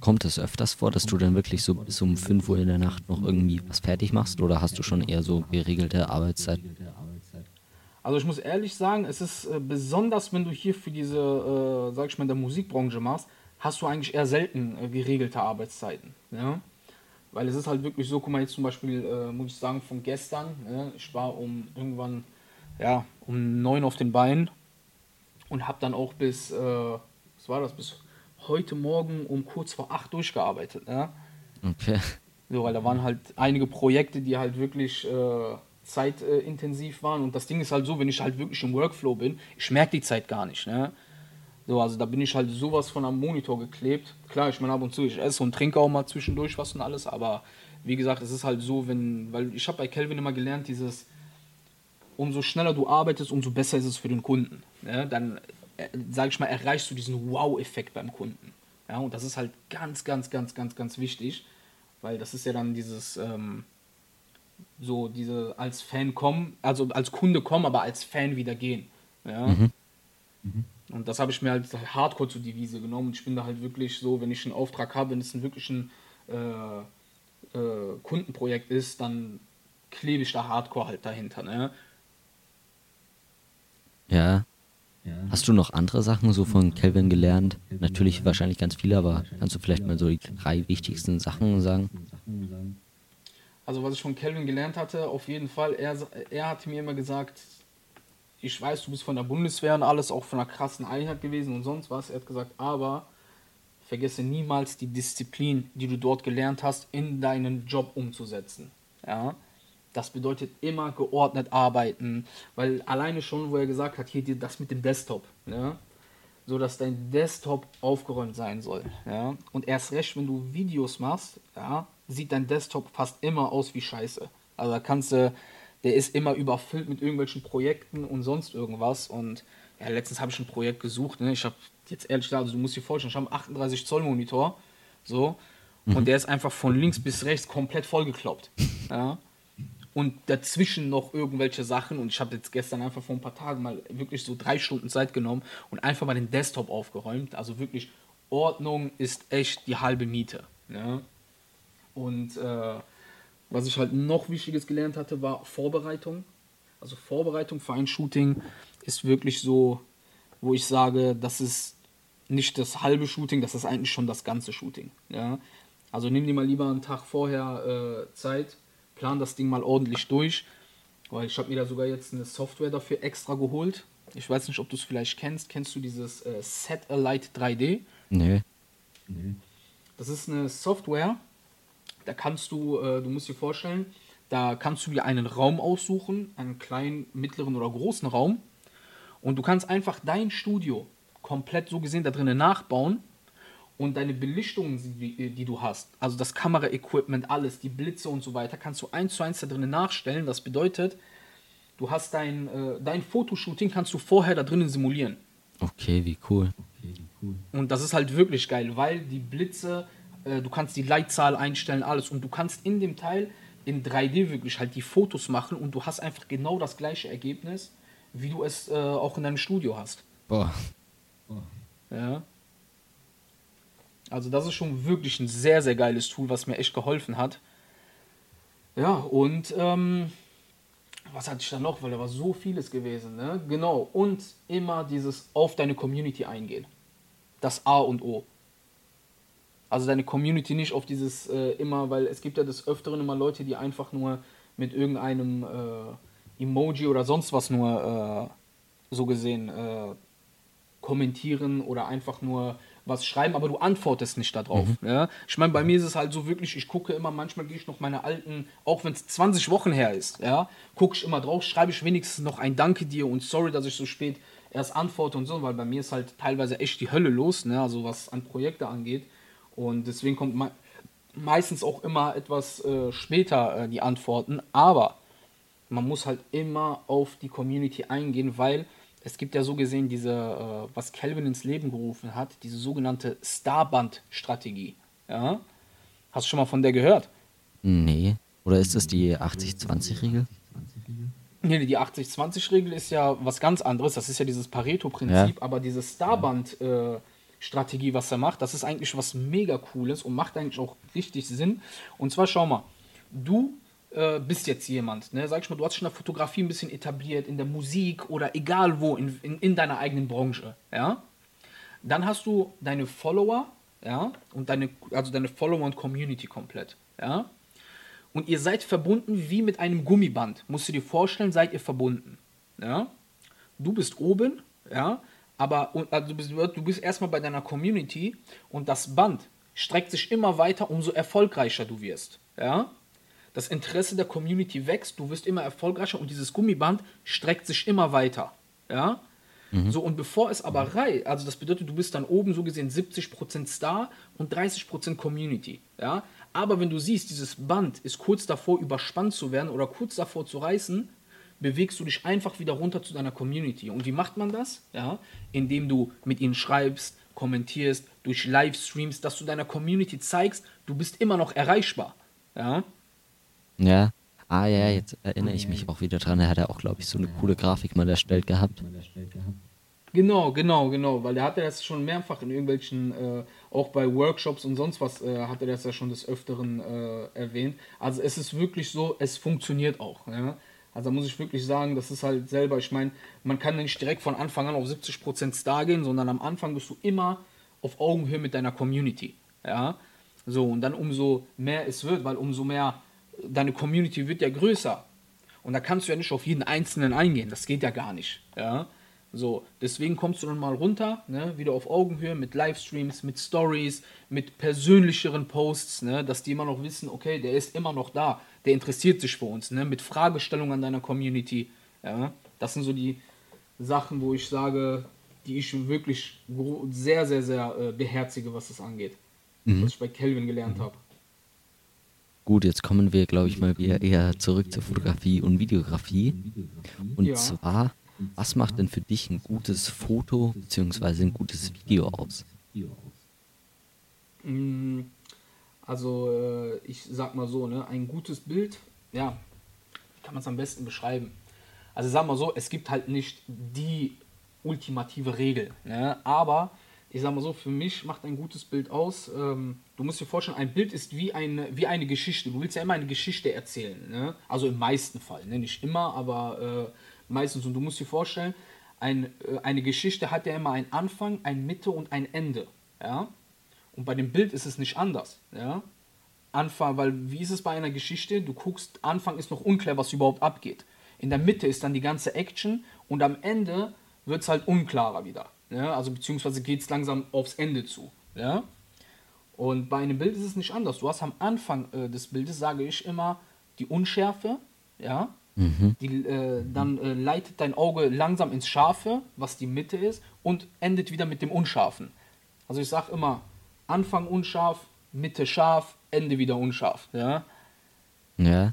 Kommt es öfters vor, dass du dann wirklich so bis um 5 Uhr in der Nacht noch irgendwie was fertig machst oder hast du schon eher so geregelte Arbeitszeit? Also ich muss ehrlich sagen, es ist äh, besonders, wenn du hier für diese, äh, sag ich mal, in der Musikbranche machst, hast du eigentlich eher selten äh, geregelte Arbeitszeiten. Ja? Weil es ist halt wirklich so, guck mal jetzt zum Beispiel, äh, muss ich sagen, von gestern, ja, ich war um irgendwann, ja, um neun auf den Beinen und habe dann auch bis, äh, was war das, bis heute Morgen um kurz vor acht durchgearbeitet. Ja? Okay. So, weil da waren halt einige Projekte, die halt wirklich äh, zeitintensiv waren. Und das Ding ist halt so, wenn ich halt wirklich im Workflow bin, ich merke die Zeit gar nicht. Ne? So, also da bin ich halt sowas von am Monitor geklebt. Klar, ich meine ab und zu, ich esse und trinke auch mal zwischendurch was und alles, aber wie gesagt, es ist halt so, wenn, weil ich habe bei Kelvin immer gelernt, dieses, umso schneller du arbeitest, umso besser ist es für den Kunden. Ja, dann, äh, sage ich mal, erreichst du diesen Wow-Effekt beim Kunden. Ja, und das ist halt ganz, ganz, ganz, ganz, ganz wichtig, weil das ist ja dann dieses, ähm, so diese als Fan kommen, also als Kunde kommen, aber als Fan wieder gehen. Ja. Und das habe ich mir halt hardcore zur Devise genommen. Und ich bin da halt wirklich so, wenn ich einen Auftrag habe, wenn es ein wirklich ein äh, äh, Kundenprojekt ist, dann klebe ich da hardcore halt dahinter. Ne? Ja. Ja. Hast du noch andere Sachen so von Calvin gelernt? Natürlich wahrscheinlich ganz viele, aber kannst du vielleicht mal so die drei wichtigsten Sachen sagen? Also was ich von Kelvin gelernt hatte, auf jeden Fall, er, er hat mir immer gesagt, ich weiß, du bist von der Bundeswehr und alles, auch von einer krassen Einheit gewesen und sonst was. Er hat gesagt, aber vergesse niemals die Disziplin, die du dort gelernt hast, in deinen Job umzusetzen. Ja, das bedeutet immer geordnet arbeiten, weil alleine schon, wo er gesagt hat, hier das mit dem Desktop, ja, so dass dein Desktop aufgeräumt sein soll, ja, und erst recht, wenn du Videos machst, ja, sieht dein Desktop fast immer aus wie Scheiße. Also da kannst du, der ist immer überfüllt mit irgendwelchen Projekten und sonst irgendwas und ja, letztens habe ich ein Projekt gesucht, ne? ich habe jetzt ehrlich gesagt, also du musst dir vorstellen, ich habe einen 38 Zoll Monitor, so, und der ist einfach von links bis rechts komplett vollgekloppt, [laughs] ja, und dazwischen noch irgendwelche Sachen. Und ich habe jetzt gestern einfach vor ein paar Tagen mal wirklich so drei Stunden Zeit genommen und einfach mal den Desktop aufgeräumt. Also wirklich, Ordnung ist echt die halbe Miete. Ne? Und äh, was ich halt noch Wichtiges gelernt hatte, war Vorbereitung. Also Vorbereitung für ein Shooting ist wirklich so, wo ich sage, das ist nicht das halbe Shooting, das ist eigentlich schon das ganze Shooting. Ja? Also nimm dir mal lieber einen Tag vorher äh, Zeit, plan das Ding mal ordentlich durch, weil ich habe mir da sogar jetzt eine Software dafür extra geholt. Ich weiß nicht, ob du es vielleicht kennst. Kennst du dieses äh, Satellite 3D? Nö. Nee. Das ist eine Software, da kannst du, äh, du musst dir vorstellen, da kannst du dir einen Raum aussuchen, einen kleinen, mittleren oder großen Raum. Und du kannst einfach dein Studio komplett so gesehen da drinnen nachbauen und deine Belichtungen, die, die du hast, also das Kameraequipment, alles, die Blitze und so weiter, kannst du eins zu eins da drinnen nachstellen. Das bedeutet, du hast dein, äh, dein Fotoshooting kannst du vorher da drinnen simulieren. Okay, wie cool. Okay, cool. Und das ist halt wirklich geil, weil die Blitze, äh, du kannst die Leitzahl einstellen, alles. Und du kannst in dem Teil in 3D wirklich halt die Fotos machen und du hast einfach genau das gleiche Ergebnis, wie du es äh, auch in deinem Studio hast. Boah. Oh, Ja. Also das ist schon wirklich ein sehr, sehr geiles Tool, was mir echt geholfen hat. Ja, und ähm, was hatte ich da noch? Weil da war so vieles gewesen. Ne? Genau, und immer dieses auf deine Community eingehen. Das A und O. Also deine Community nicht auf dieses äh, immer, weil es gibt ja des Öfteren immer Leute, die einfach nur mit irgendeinem äh, Emoji oder sonst was nur äh, so gesehen äh, kommentieren oder einfach nur was schreiben, aber du antwortest nicht darauf. Ja? Ich meine, bei mir ist es halt so wirklich, ich gucke immer, manchmal gehe ich noch meine alten, auch wenn es 20 Wochen her ist, ja, gucke ich immer drauf, schreibe ich wenigstens noch ein Danke dir und sorry, dass ich so spät erst antworte und so, weil bei mir ist halt teilweise echt die Hölle los, ne? also was an Projekte angeht. Und deswegen kommt me meistens auch immer etwas äh, später äh, die Antworten, aber man muss halt immer auf die Community eingehen, weil es gibt ja so gesehen diese, äh, was Calvin ins Leben gerufen hat, diese sogenannte Starband-Strategie. Ja? Hast du schon mal von der gehört? Nee. Oder ist das die 80-20-Regel? 20-Regel? Nee, nee, die 80-20-Regel ist ja was ganz anderes. Das ist ja dieses Pareto-Prinzip. Ja. Aber diese Starband-Strategie, was er macht, das ist eigentlich was mega Cooles und macht eigentlich auch richtig Sinn. Und zwar, schau mal, du äh, bist jetzt jemand, ne? sag ich mal, du hast schon in der Fotografie ein bisschen etabliert, in der Musik oder egal wo, in, in, in deiner eigenen Branche. Ja? Dann hast du deine Follower, ja, und deine, also deine Follower und Community komplett, ja. Und ihr seid verbunden wie mit einem Gummiband. Musst du dir vorstellen, seid ihr verbunden. Ja? Du bist oben, ja, aber also du, bist, erstmal bei deiner Community und das Band streckt sich immer weiter, umso erfolgreicher du wirst. Ja? Das Interesse der Community wächst, du wirst immer erfolgreicher und dieses Gummiband streckt sich immer weiter. Ja? So, und bevor es aber rei, also das bedeutet, du bist dann oben so gesehen 70% Star und 30% Community. Ja? Aber wenn du siehst, dieses Band ist kurz davor überspannt zu werden oder kurz davor zu reißen, bewegst du dich einfach wieder runter zu deiner Community. Und wie macht man das? Ja, indem du mit ihnen schreibst, kommentierst, durch Livestreams, dass du deiner Community zeigst, du bist immer noch erreichbar. Ja, Ja. Ah ja, jetzt erinnere ich mich auch wieder dran. Er hat ja auch, glaube ich, so eine coole Grafik mal erstellt gehabt. genau, genau, genau, weil er hatte das schon mehrfach in irgendwelchen, äh, auch bei Workshops und sonst was, äh, hat er das ja schon des Öfteren äh, erwähnt. Also es ist wirklich so, es funktioniert auch. Ja? Also muss ich wirklich sagen, das ist halt selber, ich meine, man kann nicht direkt von Anfang an auf 70% Star gehen, sondern am Anfang bist du immer auf Augenhöhe mit deiner Community. Ja, so und dann umso mehr es wird, weil umso mehr deine Community wird ja größer. Und da kannst du ja nicht auf jeden Einzelnen eingehen, das geht ja gar nicht. Ja, so, deswegen kommst du dann mal runter, ne, wieder auf Augenhöhe mit Livestreams, mit Stories, mit persönlicheren Posts, ne, dass die immer noch wissen, okay, der ist immer noch da, der interessiert sich für uns, ne, mit Fragestellungen an deiner Community. Ja, das sind so die Sachen, wo ich sage, die ich wirklich sehr, sehr, sehr äh, beherzige, was das angeht. Was ich bei Kelvin gelernt habe. Gut, jetzt kommen wir, glaube ich, mal wieder eher zurück zur Fotografie und Videografie. Und Ja. zwar, was macht denn für dich ein gutes Foto bzw. ein gutes Video aus? Mm, Also, äh, ich sag mal so, ne, ein gutes Bild, ja, kann man es am besten beschreiben? Also, sag mal so, es gibt halt nicht die ultimative Regel, ne, aber ich sag mal so, für mich macht ein gutes Bild aus. Ähm, du musst dir vorstellen, ein Bild ist wie eine, wie eine Geschichte. Du willst ja immer eine Geschichte erzählen, ne? also im meisten Fall, ne? nicht immer, aber äh, meistens. Und du musst dir vorstellen, ein, äh, eine Geschichte hat ja immer einen Anfang, ein Mitte und ein Ende. Ja? Und bei dem Bild ist es nicht anders. Ja? Anfang, weil wie ist es bei einer Geschichte? Du guckst, Anfang ist noch unklar, was überhaupt abgeht. In der Mitte ist dann die ganze Action und am Ende wird es halt unklarer wieder. Ja? Also beziehungsweise geht es langsam aufs Ende zu. Ja? Und bei einem Bild ist es nicht anders. Du hast am Anfang äh, des Bildes, sage ich immer, die Unschärfe, ja. Die, äh, dann äh, leitet dein Auge langsam ins Scharfe, was die Mitte ist, und endet wieder mit dem Unscharfen. Also ich sage immer, Anfang unscharf, Mitte scharf, Ende wieder unscharf. Ja? Ja,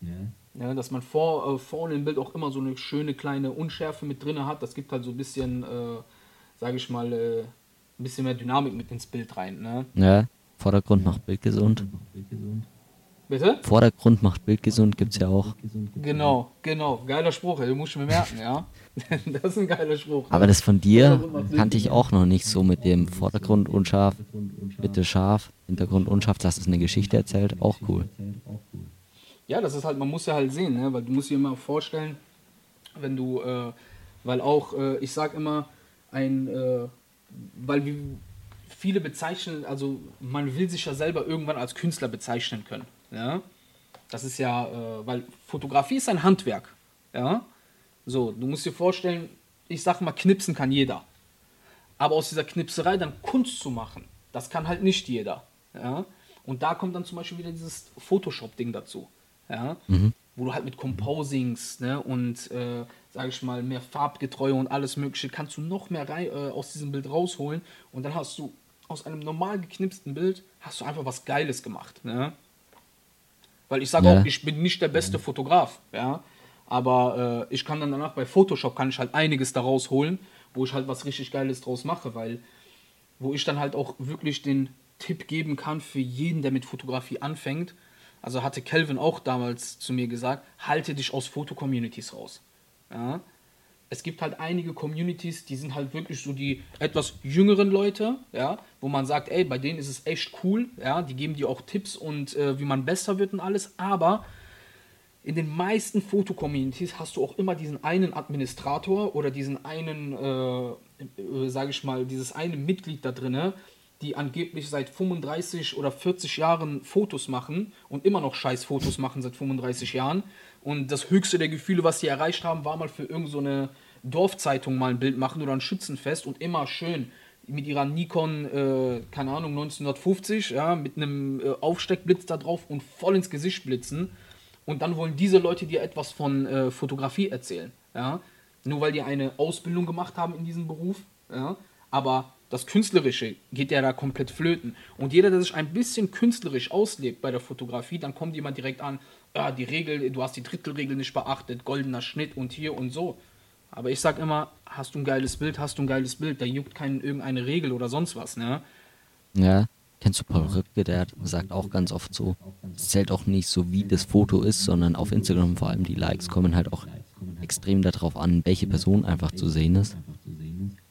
Ja. Ja, dass man vor, äh, vorne im Bild auch immer so eine schöne kleine Unschärfe mit drin hat. Das gibt halt so ein bisschen, äh, sage ich mal, äh, ein bisschen mehr Dynamik mit ins Bild rein. Ne? ja. Vordergrund macht Bild gesund. Und noch bildgesund. Bitte? Vordergrund macht Bild gesund gibt's ja auch. Gesund. Genau, genau. Geiler Spruch, ey, den musst du mir merken, ja. [laughs] das ist ein geiler Spruch. Aber das von dir kannte ich auch noch nicht so mit dem Vordergrund unscharf. Mitte scharf, Hintergrund unscharf, dass es eine Geschichte erzählt, auch cool. Erzählt, auch cool. Ja, das ist halt, man muss ja halt sehen, ne? weil du musst dir immer vorstellen, wenn du, äh, weil auch, äh, ich sag immer, ein, äh, weil wie viele bezeichnen, also man will sich ja selber irgendwann als Künstler bezeichnen können. Ja? Das ist ja, äh, weil Fotografie ist ein Handwerk. Ja? So, du musst dir vorstellen, ich sag mal, knipsen kann jeder. Aber aus dieser Knipserei dann Kunst zu machen, das kann halt nicht jeder. Ja? Und da kommt dann zum Beispiel wieder dieses Photoshop-Ding dazu. Ja? Wo du halt mit Composings ne, und, äh, sage ich mal, mehr Farbgetreue und alles Mögliche, kannst du noch mehr rei äh, aus diesem Bild rausholen. Und dann hast du aus einem normal geknipsten Bild, hast du einfach was Geiles gemacht. Ne? Weil ich sage Ja. auch, ich bin nicht der beste Fotograf, ja. Aber äh, ich kann dann danach bei Photoshop kann ich halt einiges daraus holen, wo ich halt was richtig Geiles draus mache, weil wo ich dann halt auch wirklich den Tipp geben kann für jeden, der mit Fotografie anfängt. Also hatte Kelvin auch damals zu mir gesagt, halte dich aus Foto-Communities raus. Ja? Es gibt halt einige Communities, die sind halt wirklich so die etwas jüngeren Leute, ja, wo man sagt, ey, bei denen ist es echt cool, ja, die geben dir auch Tipps und äh, wie man besser wird und alles, aber in den meisten Foto-Communities hast du auch immer diesen einen Administrator oder diesen einen, äh, äh, sage ich mal, dieses eine Mitglied da drinne, die angeblich seit 35 oder 40 Jahren Fotos machen und immer noch scheiß Fotos machen seit 35 Jahren. Und das höchste der Gefühle, was sie erreicht haben, war mal für irgendeine so Dorfzeitung mal ein Bild machen oder ein Schützenfest und immer schön mit ihrer Nikon, äh, keine Ahnung, 1950, ja, mit einem äh, Aufsteckblitz da drauf und voll ins Gesicht blitzen. Und dann wollen diese Leute dir etwas von äh, Fotografie erzählen. Ja? nur weil die eine Ausbildung gemacht haben in diesem Beruf. Ja? Aber das Künstlerische geht ja da komplett flöten. Und jeder, der sich ein bisschen künstlerisch auslebt bei der Fotografie, dann kommt jemand direkt an, ja, die Regel, du hast die Drittelregel nicht beachtet, goldener Schnitt und hier und so. Aber ich sag immer, hast du ein geiles Bild, hast du ein geiles Bild, da juckt keinen irgendeine Regel oder sonst was, ne? Ja, kennst du Paul Rübke, der sagt auch ganz oft so, es zählt auch nicht so, wie das Foto ist, sondern auf Instagram vor allem die Likes kommen halt auch extrem darauf an, welche Person einfach zu sehen ist.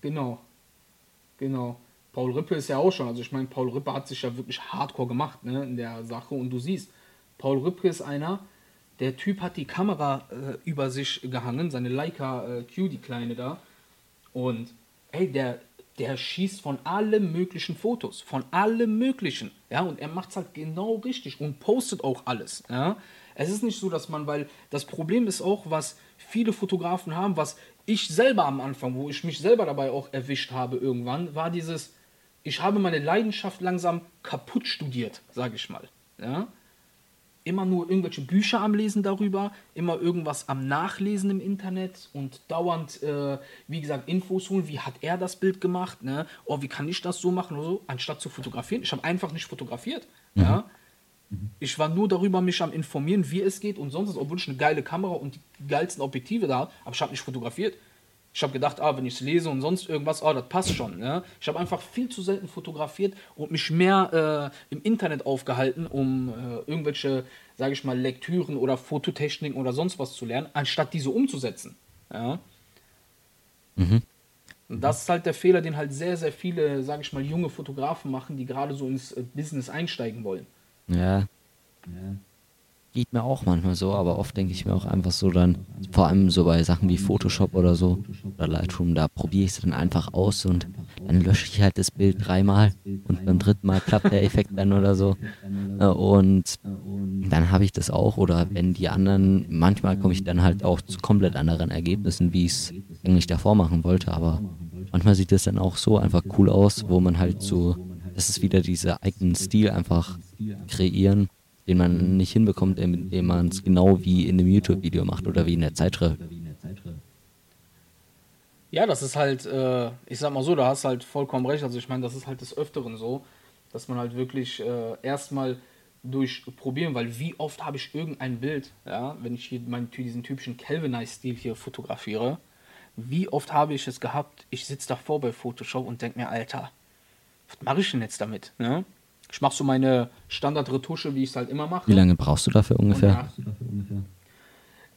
Genau. Genau. Paul Rippe ist ja auch schon, also ich meine, Paul Rippe hat sich ja wirklich hardcore gemacht ne, in der Sache und du siehst, Paul Rippe ist einer, der Typ hat die Kamera äh, über sich gehangen, seine Leica äh, Q, die kleine da und ey, der, der schießt von allen möglichen Fotos, von allem möglichen, ja, und er macht es halt genau richtig und postet auch alles, ja. Es ist nicht so, dass man, weil das Problem ist auch, was viele Fotografen haben, was ich selber am Anfang, wo ich mich selber dabei auch erwischt habe irgendwann, war dieses, ich habe meine Leidenschaft langsam kaputt studiert, sage ich mal. Ja? Immer nur irgendwelche Bücher am Lesen darüber, immer irgendwas am Nachlesen im Internet und dauernd, äh, wie gesagt, Infos holen, wie hat er das Bild gemacht, ne? oh, wie kann ich das so machen oder so, anstatt zu fotografieren. Ich habe einfach nicht fotografiert. Mhm. Ja? Ich war nur darüber mich am informieren, wie es geht und sonst, obwohl ich eine geile Kamera und die geilsten Objektive da habe, aber ich habe nicht fotografiert. Ich habe gedacht, ah, wenn ich es lese und sonst irgendwas, ah, das passt schon. Ja? Ich habe einfach viel zu selten fotografiert und mich mehr äh, im Internet aufgehalten, um äh, irgendwelche, sage ich mal, Lektüren oder Fototechniken oder sonst was zu lernen, anstatt diese umzusetzen. Ja? Mhm. Und das ist halt der Fehler, den halt sehr, sehr viele, sage ich mal, junge Fotografen machen, die gerade so ins äh, Business einsteigen wollen. Ja. Ja. Geht mir auch manchmal so, aber oft denke ich mir auch einfach so dann, vor allem so bei Sachen wie Photoshop oder so oder Lightroom, da probiere ich es dann einfach aus und dann lösche ich halt das Bild dreimal und beim dritten Mal klappt der Effekt dann oder so. Und dann habe ich das auch oder wenn die anderen, manchmal komme ich dann halt auch zu komplett anderen Ergebnissen, wie ich es eigentlich davor machen wollte, aber manchmal sieht es dann auch so einfach cool aus, wo man halt so, das ist wieder dieser eigenen Stil einfach kreieren, den man nicht hinbekommt, indem man es genau wie in einem YouTube-Video macht oder wie in der Zeitschrift. Ja, das ist halt, äh, ich sag mal so, da hast du halt vollkommen recht. Also ich meine, das ist halt des Öfteren so, dass man halt wirklich äh, erstmal durch Probieren, weil wie oft habe ich irgendein Bild, ja, wenn ich hier meinen, diesen typischen Calvinized-Stil hier fotografiere, wie oft habe ich es gehabt, ich sitze davor bei Photoshop und denke mir, Alter, was mache ich denn jetzt damit? Ne? Ich mache so meine Standardretusche, wie ich es halt immer mache. Wie lange brauchst du dafür ungefähr?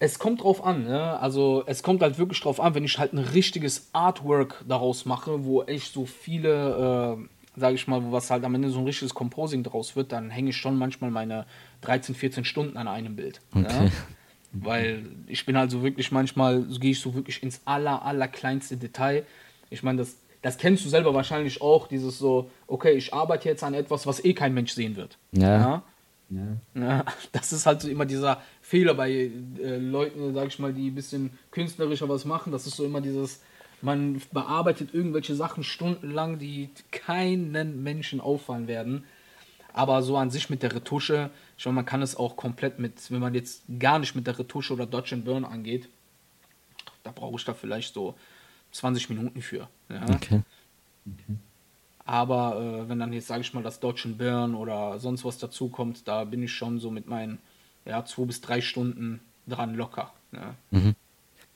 Es kommt drauf an, ne? Also es kommt halt wirklich drauf an, wenn ich halt ein richtiges Artwork daraus mache, wo echt so viele, äh, sage ich mal, wo was halt am Ende so ein richtiges Composing draus wird, dann hänge ich schon manchmal meine 13, 14 Stunden an einem Bild. Okay. Ja? Weil ich bin also wirklich manchmal, so gehe ich so wirklich ins aller, aller kleinste Detail. Ich meine, das, das kennst du selber wahrscheinlich auch, dieses so, okay, ich arbeite jetzt an etwas, was eh kein Mensch sehen wird. Ja. Ja. Ja, das ist halt so immer dieser Fehler bei äh, Leuten, sag ich mal, die ein bisschen künstlerischer was machen. Das ist so immer dieses, man bearbeitet irgendwelche Sachen stundenlang, die keinen Menschen auffallen werden. Aber so an sich mit der Retusche, ich meine, man kann es auch komplett mit, wenn man jetzt gar nicht mit der Retusche oder Dodge and Burn angeht, da brauche ich da vielleicht so 20 Minuten für. Ja? Okay. Okay. Aber äh, wenn dann jetzt, sage ich mal, das Dodge and Burn oder sonst was dazu kommt, da bin ich schon so mit meinen ja, zwei bis drei Stunden dran locker. Ja.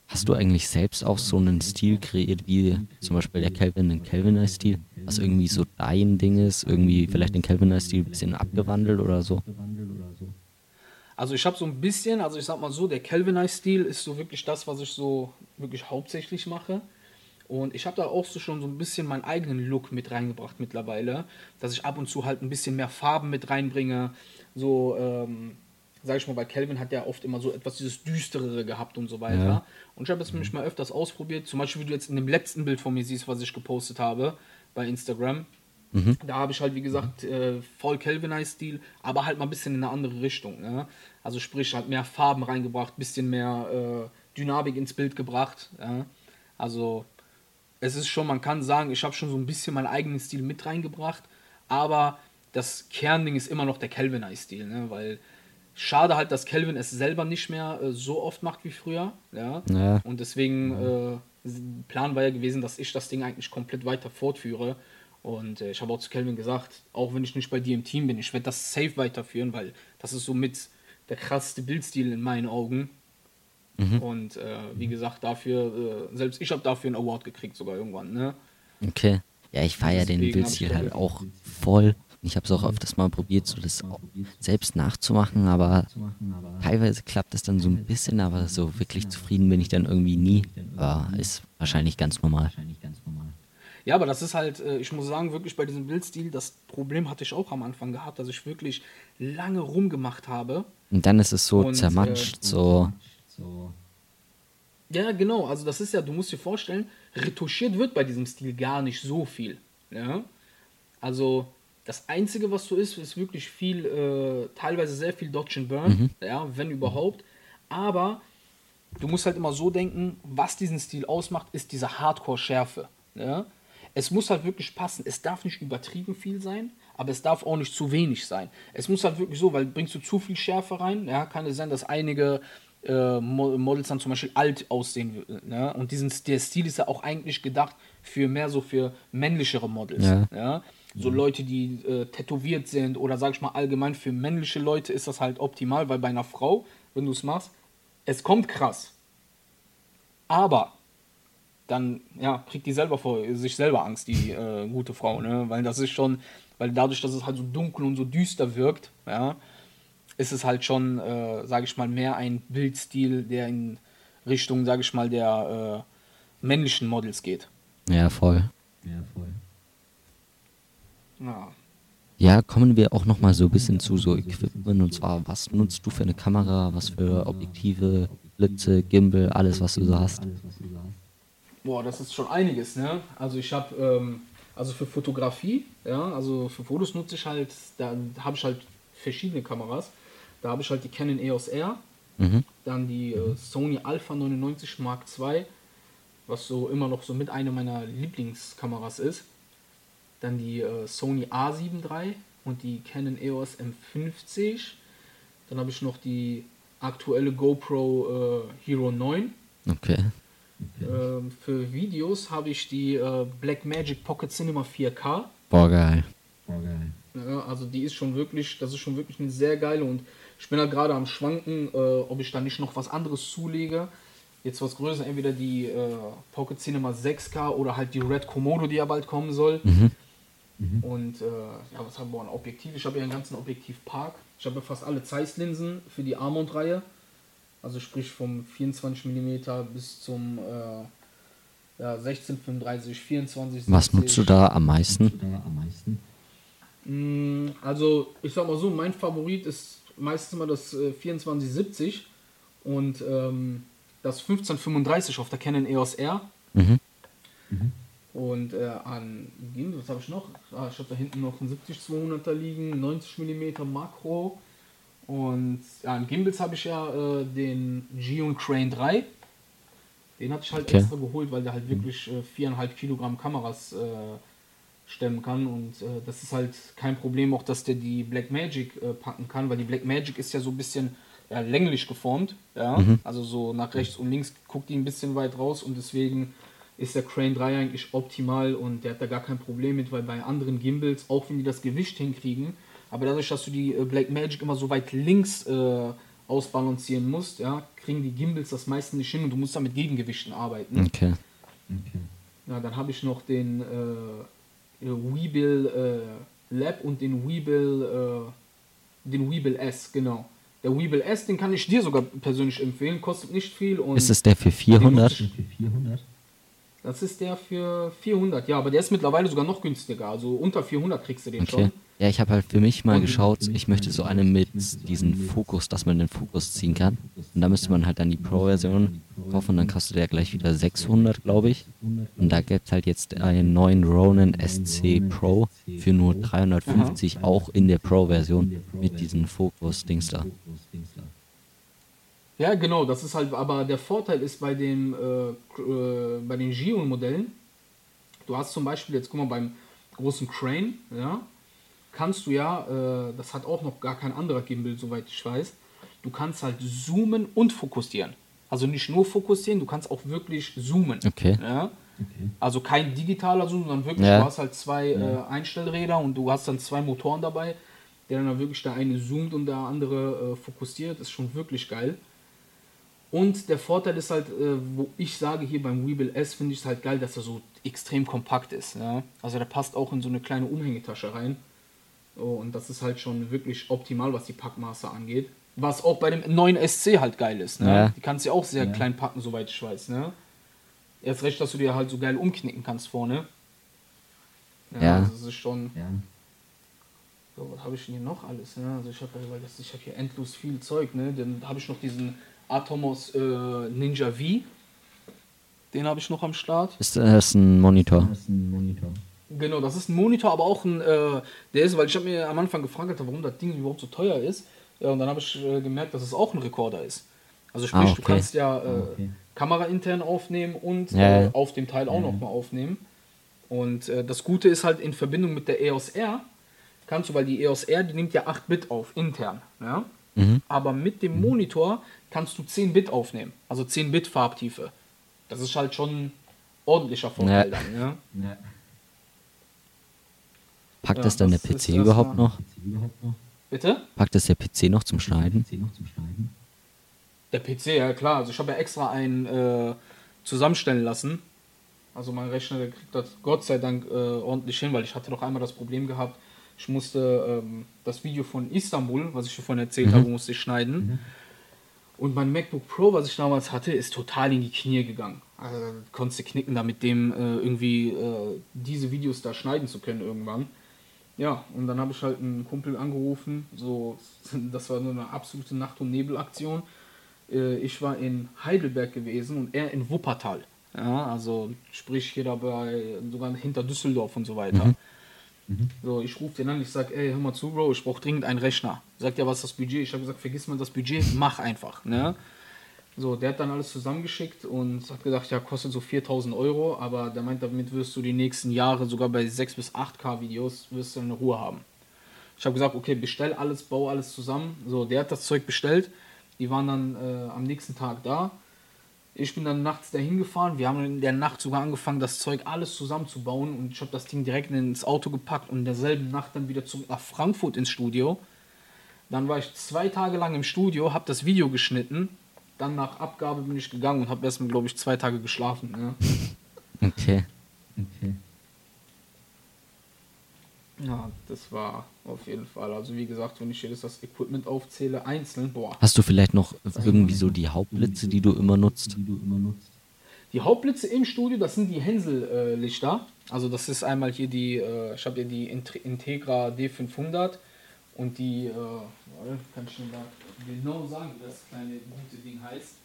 Hast du eigentlich selbst auch so einen Stil kreiert, wie zum Beispiel der Calvin, den Calvinized-Stil, was irgendwie so dein Ding ist, irgendwie vielleicht den Calvinized-Stil ein bisschen abgewandelt oder so? Also ich habe so ein bisschen, also ich sag mal so, der Calvinized-Stil ist so wirklich das, was ich so wirklich hauptsächlich mache. Und ich habe da auch so schon so ein bisschen meinen eigenen Look mit reingebracht mittlerweile, dass ich ab und zu halt ein bisschen mehr Farben mit reinbringe. So, ähm, sag ich mal, bei Calvin hat der oft immer so etwas dieses Düsterere gehabt und so weiter. Ja. Und ich habe jetzt mich mal öfters ausprobiert. Zum Beispiel, wie du jetzt in dem letzten Bild von mir siehst, was ich gepostet habe bei Instagram. Da habe ich halt, wie gesagt, äh, voll Calvinized-Stil, aber halt mal ein bisschen in eine andere Richtung. Ne? Also sprich, halt mehr Farben reingebracht, bisschen mehr äh, Dynamik ins Bild gebracht. Ja? Also es ist schon, man kann sagen, ich habe schon so ein bisschen meinen eigenen Stil mit reingebracht, aber das Kernding ist immer noch der Calvinized-Stil, ne? weil Schade halt, dass Kelvin es selber nicht mehr äh, so oft macht wie früher. Ja. Ja. Und deswegen, äh, Plan war ja gewesen, dass ich das Ding eigentlich komplett weiter fortführe. Und äh, ich habe auch zu Kelvin gesagt, auch wenn ich nicht bei dir im Team bin, ich werde das safe weiterführen, weil das ist somit der krasseste Bildstil in meinen Augen. Und äh, wie gesagt, dafür, äh, selbst ich habe dafür einen Award gekriegt, sogar irgendwann. Ne? Okay. Ja, ich feiere den Bildstil halt auch voll. Ich habe es auch öfters mal probiert, so das selbst nachzumachen, aber teilweise klappt es dann so ein bisschen, aber so wirklich zufrieden bin ich dann irgendwie nie. Aber ist wahrscheinlich ganz normal. Ja, aber das ist halt, äh, ich muss sagen, wirklich bei diesem Bildstil, das Problem hatte ich auch am Anfang gehabt, dass ich wirklich lange rumgemacht habe. Und dann ist es so Und, äh, zermatscht, so. So. Ja, genau. Also das ist ja, du musst dir vorstellen, retuschiert wird bei diesem Stil gar nicht so viel. Ja? Also das Einzige, was so ist, ist wirklich viel, äh, teilweise sehr viel Dodge and Burn, ja, wenn überhaupt. Aber du musst halt immer so denken, was diesen Stil ausmacht, ist diese Hardcore-Schärfe. Ja? Es muss halt wirklich passen. Es darf nicht übertrieben viel sein, aber es darf auch nicht zu wenig sein. Es muss halt wirklich so, weil bringst du zu viel Schärfe rein, ja, kann es sein, dass einige äh, Mo- Models dann zum Beispiel alt aussehen. Ne? Und diesen, der Stil ist ja auch eigentlich gedacht für mehr so für männlichere Models. Ja. Ja? So Leute, die äh, tätowiert sind oder sag ich mal allgemein für männliche Leute ist das halt optimal, weil bei einer Frau, wenn du es machst, es kommt krass. Aber dann ja, kriegt die selber vor sich selber Angst, die äh, gute Frau, ne? Weil das ist schon, weil dadurch, dass es halt so dunkel und so düster wirkt, ja, ist es halt schon, äh, sage ich mal, mehr ein Bildstil, der in Richtung, sage ich mal, der äh, männlichen Models geht. Ja, voll. Ja, voll. Ja. Ja, kommen wir auch noch mal so ein bisschen zu so Equipment und zwar, was nutzt du für eine Kamera, was für Objektive, Blitze, Gimbal, alles was du so hast. Boah, das ist schon einiges, ne? Also ich habe, ähm, also für Fotografie, ja, also für Fotos nutze ich halt, da habe ich halt verschiedene Kameras. Da habe ich halt die Canon EOS R, Mhm. dann die äh, Sony Alpha 99 Mark II, was so immer noch so mit einer meiner Lieblingskameras ist. Dann die äh, Sony A7 III und die Canon EOS M50. Dann habe ich noch die aktuelle GoPro äh, Hero 9. Okay. Ähm, für Videos habe ich die äh, Blackmagic Pocket Cinema 4K. Boah, geil. Oh, geil. Ja, also die ist schon wirklich, das ist schon wirklich eine sehr geile und ich bin halt gerade am schwanken, äh, ob ich da nicht noch was anderes zulege. Jetzt was größer, entweder die äh, Pocket Cinema 6K oder halt die Red Komodo, die ja bald kommen soll. Und äh, ja, was haben wir? Ein Objektiv. Ich habe ja einen ganzen Objektivpark. Ich habe ja fast alle Zeiss-Linsen für die Armond-Reihe. Also sprich vom 24 mm bis zum äh, ja, 16, 35, 24, Was nutzt du da am meisten? Da am meisten. Mm, Also, ich sag mal so, mein Favorit ist meistens immer das äh, 2470 und ähm, das 1535 auf der Canon EOS R. Mhm. Und äh, an was habe ich noch? Ah, ich habe da hinten noch einen 70-200er liegen, 90 mm Makro. Und ja, an Gimbals habe ich ja äh, den Gion Crane 3. Den hatte ich halt Okay. extra geholt, weil der halt wirklich äh, 4,5 Kilogramm Kameras äh, stemmen kann. Und äh, das ist halt kein Problem, auch dass der die Blackmagic äh, packen kann, weil die Blackmagic ist ja so ein bisschen ja, länglich geformt. Ja? Also so nach rechts und links guckt die ein bisschen weit raus und deswegen ist der Crane 3 eigentlich optimal und der hat da gar kein Problem mit, weil bei anderen Gimbals, auch wenn die das Gewicht hinkriegen, aber dadurch, dass du die äh, Blackmagic immer so weit links äh, ausbalancieren musst, ja, kriegen die Gimbals das meistens nicht hin und du musst da mit Gegengewichten arbeiten. Okay. Okay. Ja, dann habe ich noch den äh, Weebill äh, Lab und den Weebill, äh, den Weebill S, genau. Der Weebill S, den kann ich dir sogar persönlich empfehlen, kostet nicht viel und Ist es der für 400? Für 400? das ist der für 400, ja, aber der ist mittlerweile sogar noch günstiger, also unter 400 kriegst du den Okay. schon. Ja, ich habe halt für mich mal geschaut, ich möchte so eine mit diesem Fokus, dass man den Fokus ziehen kann. Und da müsste man halt dann die Pro-Version kaufen und dann kostet der gleich wieder 600, glaube ich. Und da gibt es halt jetzt einen neuen Ronin SC Pro für nur 350, auch in der Pro-Version mit diesen Fokus-Dings da. Ja, genau, das ist halt, aber der Vorteil ist bei dem, äh, äh, bei den Gion-Modellen, du hast zum Beispiel, jetzt guck mal, beim großen Crane, ja, kannst du ja, äh, das hat auch noch gar kein anderer Gimbal, soweit ich weiß, du kannst halt zoomen und fokussieren. Also nicht nur fokussieren, du kannst auch wirklich zoomen. Okay. Ja? Okay. Also kein digitaler Zoom, sondern wirklich, Ja. du hast halt zwei äh, Einstellräder und du hast dann zwei Motoren dabei, der dann wirklich der eine zoomt und der andere äh, fokussiert. Ist schon wirklich geil. Und der Vorteil ist halt, äh, wo ich sage hier beim Weebill S, finde ich es halt geil, dass er so extrem kompakt ist. Ja? Also der passt auch in so eine kleine Umhängetasche rein. Oh, und das ist halt schon wirklich optimal, was die Packmaße angeht. Was auch bei dem neuen SC halt geil ist. Ne? Ja. Die kannst du ja auch sehr Ja. klein packen, soweit ich weiß. Ne? Erst recht, dass du dir halt so geil umknicken kannst vorne. Ja. Also das ist schon. Ja. So, was habe ich denn hier noch alles? Ne? Also ich habe das- habe hier endlos viel Zeug. Ne? Dann habe ich noch diesen Atomos äh, Ninja V. Den habe ich noch am Start. Ist das ein Monitor? Das ist ein Monitor. Genau, das ist ein Monitor, aber auch ein, äh, der ist, weil ich habe mir am Anfang gefragt, Alter, warum das Ding überhaupt so teuer ist. Ja, und dann habe ich äh, gemerkt, dass es auch ein Rekorder ist. Also sprich, Ah, du okay. kannst ja äh, Ah, okay. Kamera intern aufnehmen und Ja, äh, ja. auf dem Teil auch Ja. nochmal aufnehmen. Und äh, das Gute ist halt in Verbindung mit der EOS R, kannst du, weil die EOS R, die nimmt ja 8 Bit auf, intern. Ja? Mhm. Aber mit dem Monitor kannst du 10 Bit aufnehmen, also 10 Bit Farbtiefe. Das ist halt schon ein ordentlicher Vorteil Ja. dann. Ja? Packt Ja, das dann der das PC überhaupt noch? Bitte? Packt das der PC noch zum Schneiden? Der PC, ja klar. Also ich habe ja extra einen äh, zusammenstellen lassen. Also mein Rechner, der kriegt das Gott sei Dank äh, ordentlich hin, weil ich hatte doch einmal das Problem gehabt, ich musste ähm, das Video von Istanbul, was ich schon vorhin erzählt habe, musste ich schneiden. Und mein MacBook Pro, was ich damals hatte, ist total in die Knie gegangen. Also konntest du knicken, da mit dem äh, irgendwie äh, diese Videos da schneiden zu können irgendwann. Ja, und dann habe ich halt einen Kumpel angerufen. So, [laughs] das war nur eine absolute Nacht- und Nebelaktion. Äh, ich war in Heidelberg gewesen und er in Wuppertal. Ja, also sprich hier dabei, sogar hinter Düsseldorf und so weiter. So, ich rufe den an, ich sag, ey, hör mal zu, Bro, ich brauche dringend einen Rechner. Sagt ja, was ist das Budget? Ich habe gesagt, vergiss mal das Budget, mach einfach. Ne? So, der hat dann alles zusammengeschickt und hat gesagt, ja, kostet so 4000 Euro, aber der meint, damit wirst du die nächsten Jahre sogar bei 6 bis 8K Videos wirst du eine Ruhe haben. Ich habe gesagt, okay, bestell alles, bau alles zusammen. So, der hat das Zeug bestellt. Die waren dann äh, am nächsten Tag da. Ich bin dann nachts dahin gefahren. Wir haben in der Nacht sogar angefangen, das Zeug alles zusammenzubauen. Und ich habe das Ding direkt ins Auto gepackt und in derselben Nacht dann wieder zurück nach Frankfurt ins Studio. Dann war ich zwei Tage lang im Studio, habe das Video geschnitten. Dann nach Abgabe bin ich gegangen und habe erstmal, glaube ich, zwei Tage geschlafen. Ne? [laughs] Okay. Okay. Ja, das war auf jeden Fall. Also wie gesagt, wenn ich jetzt das Equipment aufzähle, einzeln, boah. Hast du vielleicht noch irgendwie so die Hauptblitze, die du immer nutzt? Die du immer nutzt. Die Hauptblitze im Studio, das sind die Hänsel-Lichter. also das ist einmal hier die, äh, ich habe hier die Int- Integra D500 und die, äh, warte, kann ich Ihnen da genau sagen, wie das kleine gute Ding heißt.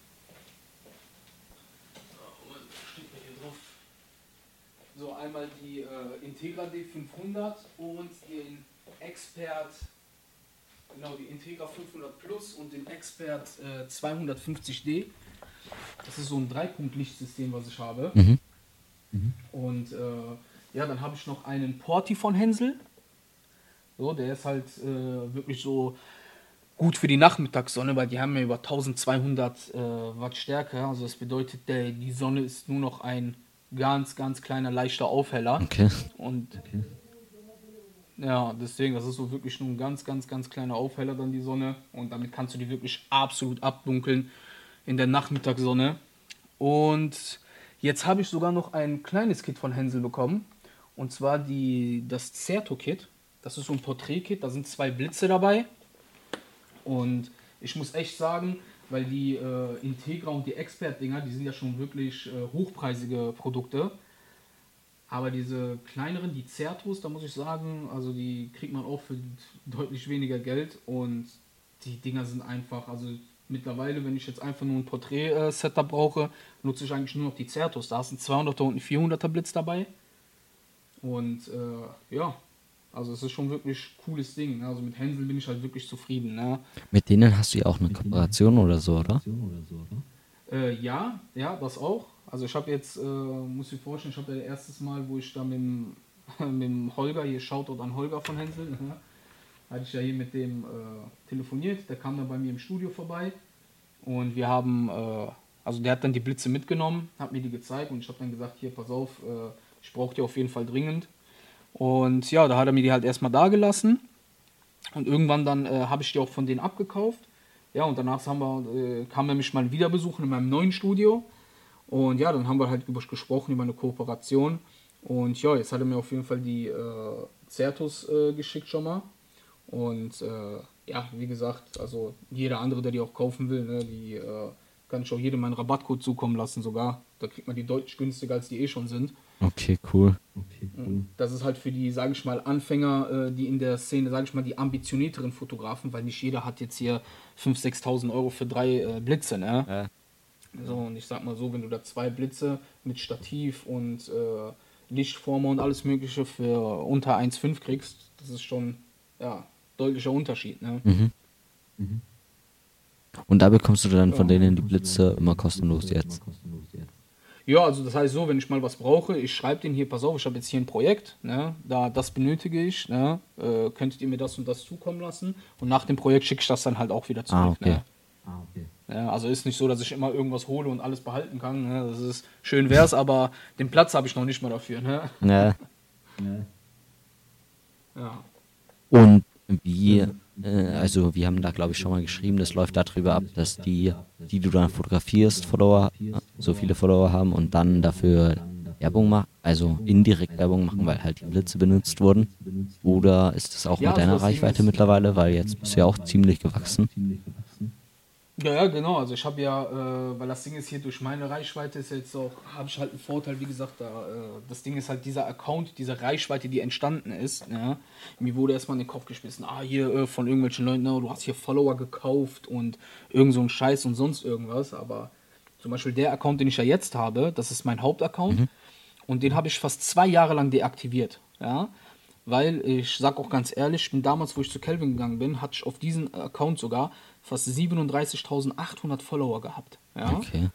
So, einmal die äh, Integra D500 und den Expert, genau, die Integra 500 Plus und den Expert äh, 250D. Das ist so ein Dreipunkt-Lichtsystem, was ich habe. Mhm. Und äh, ja, dann habe ich noch einen Porti von Hensel. So, der ist halt äh, wirklich so gut für die Nachmittagssonne, weil die haben ja über 1200 äh, Watt Stärke. Also das bedeutet, der, die Sonne ist nur noch ein ganz, ganz kleiner, leichter Aufheller. Okay. Und Okay. ja, deswegen, das ist so wirklich nur ein ganz, ganz, ganz kleiner Aufheller dann die Sonne. Und damit kannst du die wirklich absolut abdunkeln in der Nachmittagssonne. Und jetzt habe ich sogar noch ein kleines Kit von Hänsel bekommen. Und zwar die, das Certo-Kit. Das ist so ein Porträt-Kit, da sind zwei Blitze dabei. Und ich muss echt sagen, weil die äh, Integra und die Expert-Dinger, die sind ja schon wirklich äh, hochpreisige Produkte. Aber diese kleineren, die Certos, da muss ich sagen, also die kriegt man auch für deutlich weniger Geld und die Dinger sind einfach, also mittlerweile, wenn ich jetzt einfach nur ein Porträt-Setup brauche, nutze ich eigentlich nur noch die Certos. Da ist ein 200er und ein 400er Blitz dabei. Und äh, ja, also es ist schon wirklich cooles Ding. Ne? Also mit Hänsel bin ich halt wirklich zufrieden. Ne? Mit denen hast du ja auch eine Kooperation oder so, oder? Oder so, oder? Äh, ja, ja, das auch. Also ich habe jetzt, äh, muss ich vorstellen, ich habe ja erstes Mal, wo ich da mit dem, [laughs] mit dem Holger, hier Shoutout an Holger von Hänsel, [laughs] ne? hatte ich ja hier mit dem äh, telefoniert. Der kam dann bei mir im Studio vorbei und wir haben, äh, also der hat dann die Blitze mitgenommen, hat mir die gezeigt und ich habe dann gesagt, hier, pass auf, äh, ich brauche die auf jeden Fall dringend. Und ja, da hat er mir die halt erstmal da gelassen und irgendwann dann äh, habe ich die auch von denen abgekauft. Ja, und danach haben wir, äh, kam er mich mal wieder besuchen in meinem neuen Studio. Und ja, dann haben wir halt über gesprochen über eine Kooperation. Und ja, jetzt hat er mir auf jeden Fall die äh, Certus äh, geschickt schon mal. Und äh, ja, wie gesagt, also jeder andere, der die auch kaufen will, ne, die äh, kann ich auch jedem meinen Rabattcode zukommen lassen sogar. Da kriegt man die deutlich günstiger, als die eh schon sind. Okay, cool. Okay, cool. Das ist halt für die, sage ich mal, Anfänger, äh, die in der Szene, sage ich mal, die ambitionierteren Fotografen, weil nicht jeder hat jetzt hier 5.000, 6.000 Euro für drei äh, Blitze, ne? Ja. So, und ich sag mal so, wenn du da zwei Blitze mit Stativ und äh, Lichtformer und alles Mögliche für unter 1,5 kriegst, das ist schon, ja, deutlicher Unterschied, ne? Mhm. Mhm. Und da bekommst du dann von denen die Blitze immer kostenlos jetzt. Ja, also das heißt so, wenn ich mal was brauche, ich schreibe den hier, pass auf, ich habe jetzt hier ein Projekt, ne, da das benötige ich, ne, äh, könntet ihr mir das und das zukommen lassen und nach dem Projekt schicke ich das dann halt auch wieder zurück. Ah, okay. ne. Ah, okay. Ja, also ist nicht so, dass ich immer irgendwas hole und alles behalten kann. Ne? Das ist schön wär's, aber den Platz habe ich noch nicht mal dafür. Ne? Ja. Ja. Ja. Und wie, äh, also wir haben da glaube ich schon mal geschrieben, das läuft darüber ab, dass die, die du dann fotografierst, Follower, so viele Follower haben und dann dafür Werbung machen, also indirekt Werbung machen, weil halt die Blitze benutzt wurden. Oder ist das auch mit also deiner Reichweite mittlerweile, weil jetzt bist du ja auch ziemlich gewachsen. Ja, ja, genau. Also ich habe ja, äh, weil das Ding ist hier durch meine Reichweite ist jetzt auch, habe ich halt einen Vorteil, wie gesagt, da, äh, das Ding ist halt dieser Account, diese Reichweite, die entstanden ist. Ja. Mir wurde erstmal in den Kopf geschmissen, ah, hier äh, von irgendwelchen Leuten, oh, du hast hier Follower gekauft und irgend so ein Scheiß und sonst irgendwas. Aber zum Beispiel der Account, den ich ja jetzt habe, das ist mein Hauptaccount und den habe ich fast zwei Jahre lang deaktiviert. Ja. Weil ich sag auch ganz ehrlich, ich bin damals, wo ich zu Kelvin gegangen bin, hatte ich auf diesen Account sogar fast 37.800 Follower gehabt. Ja? Okay.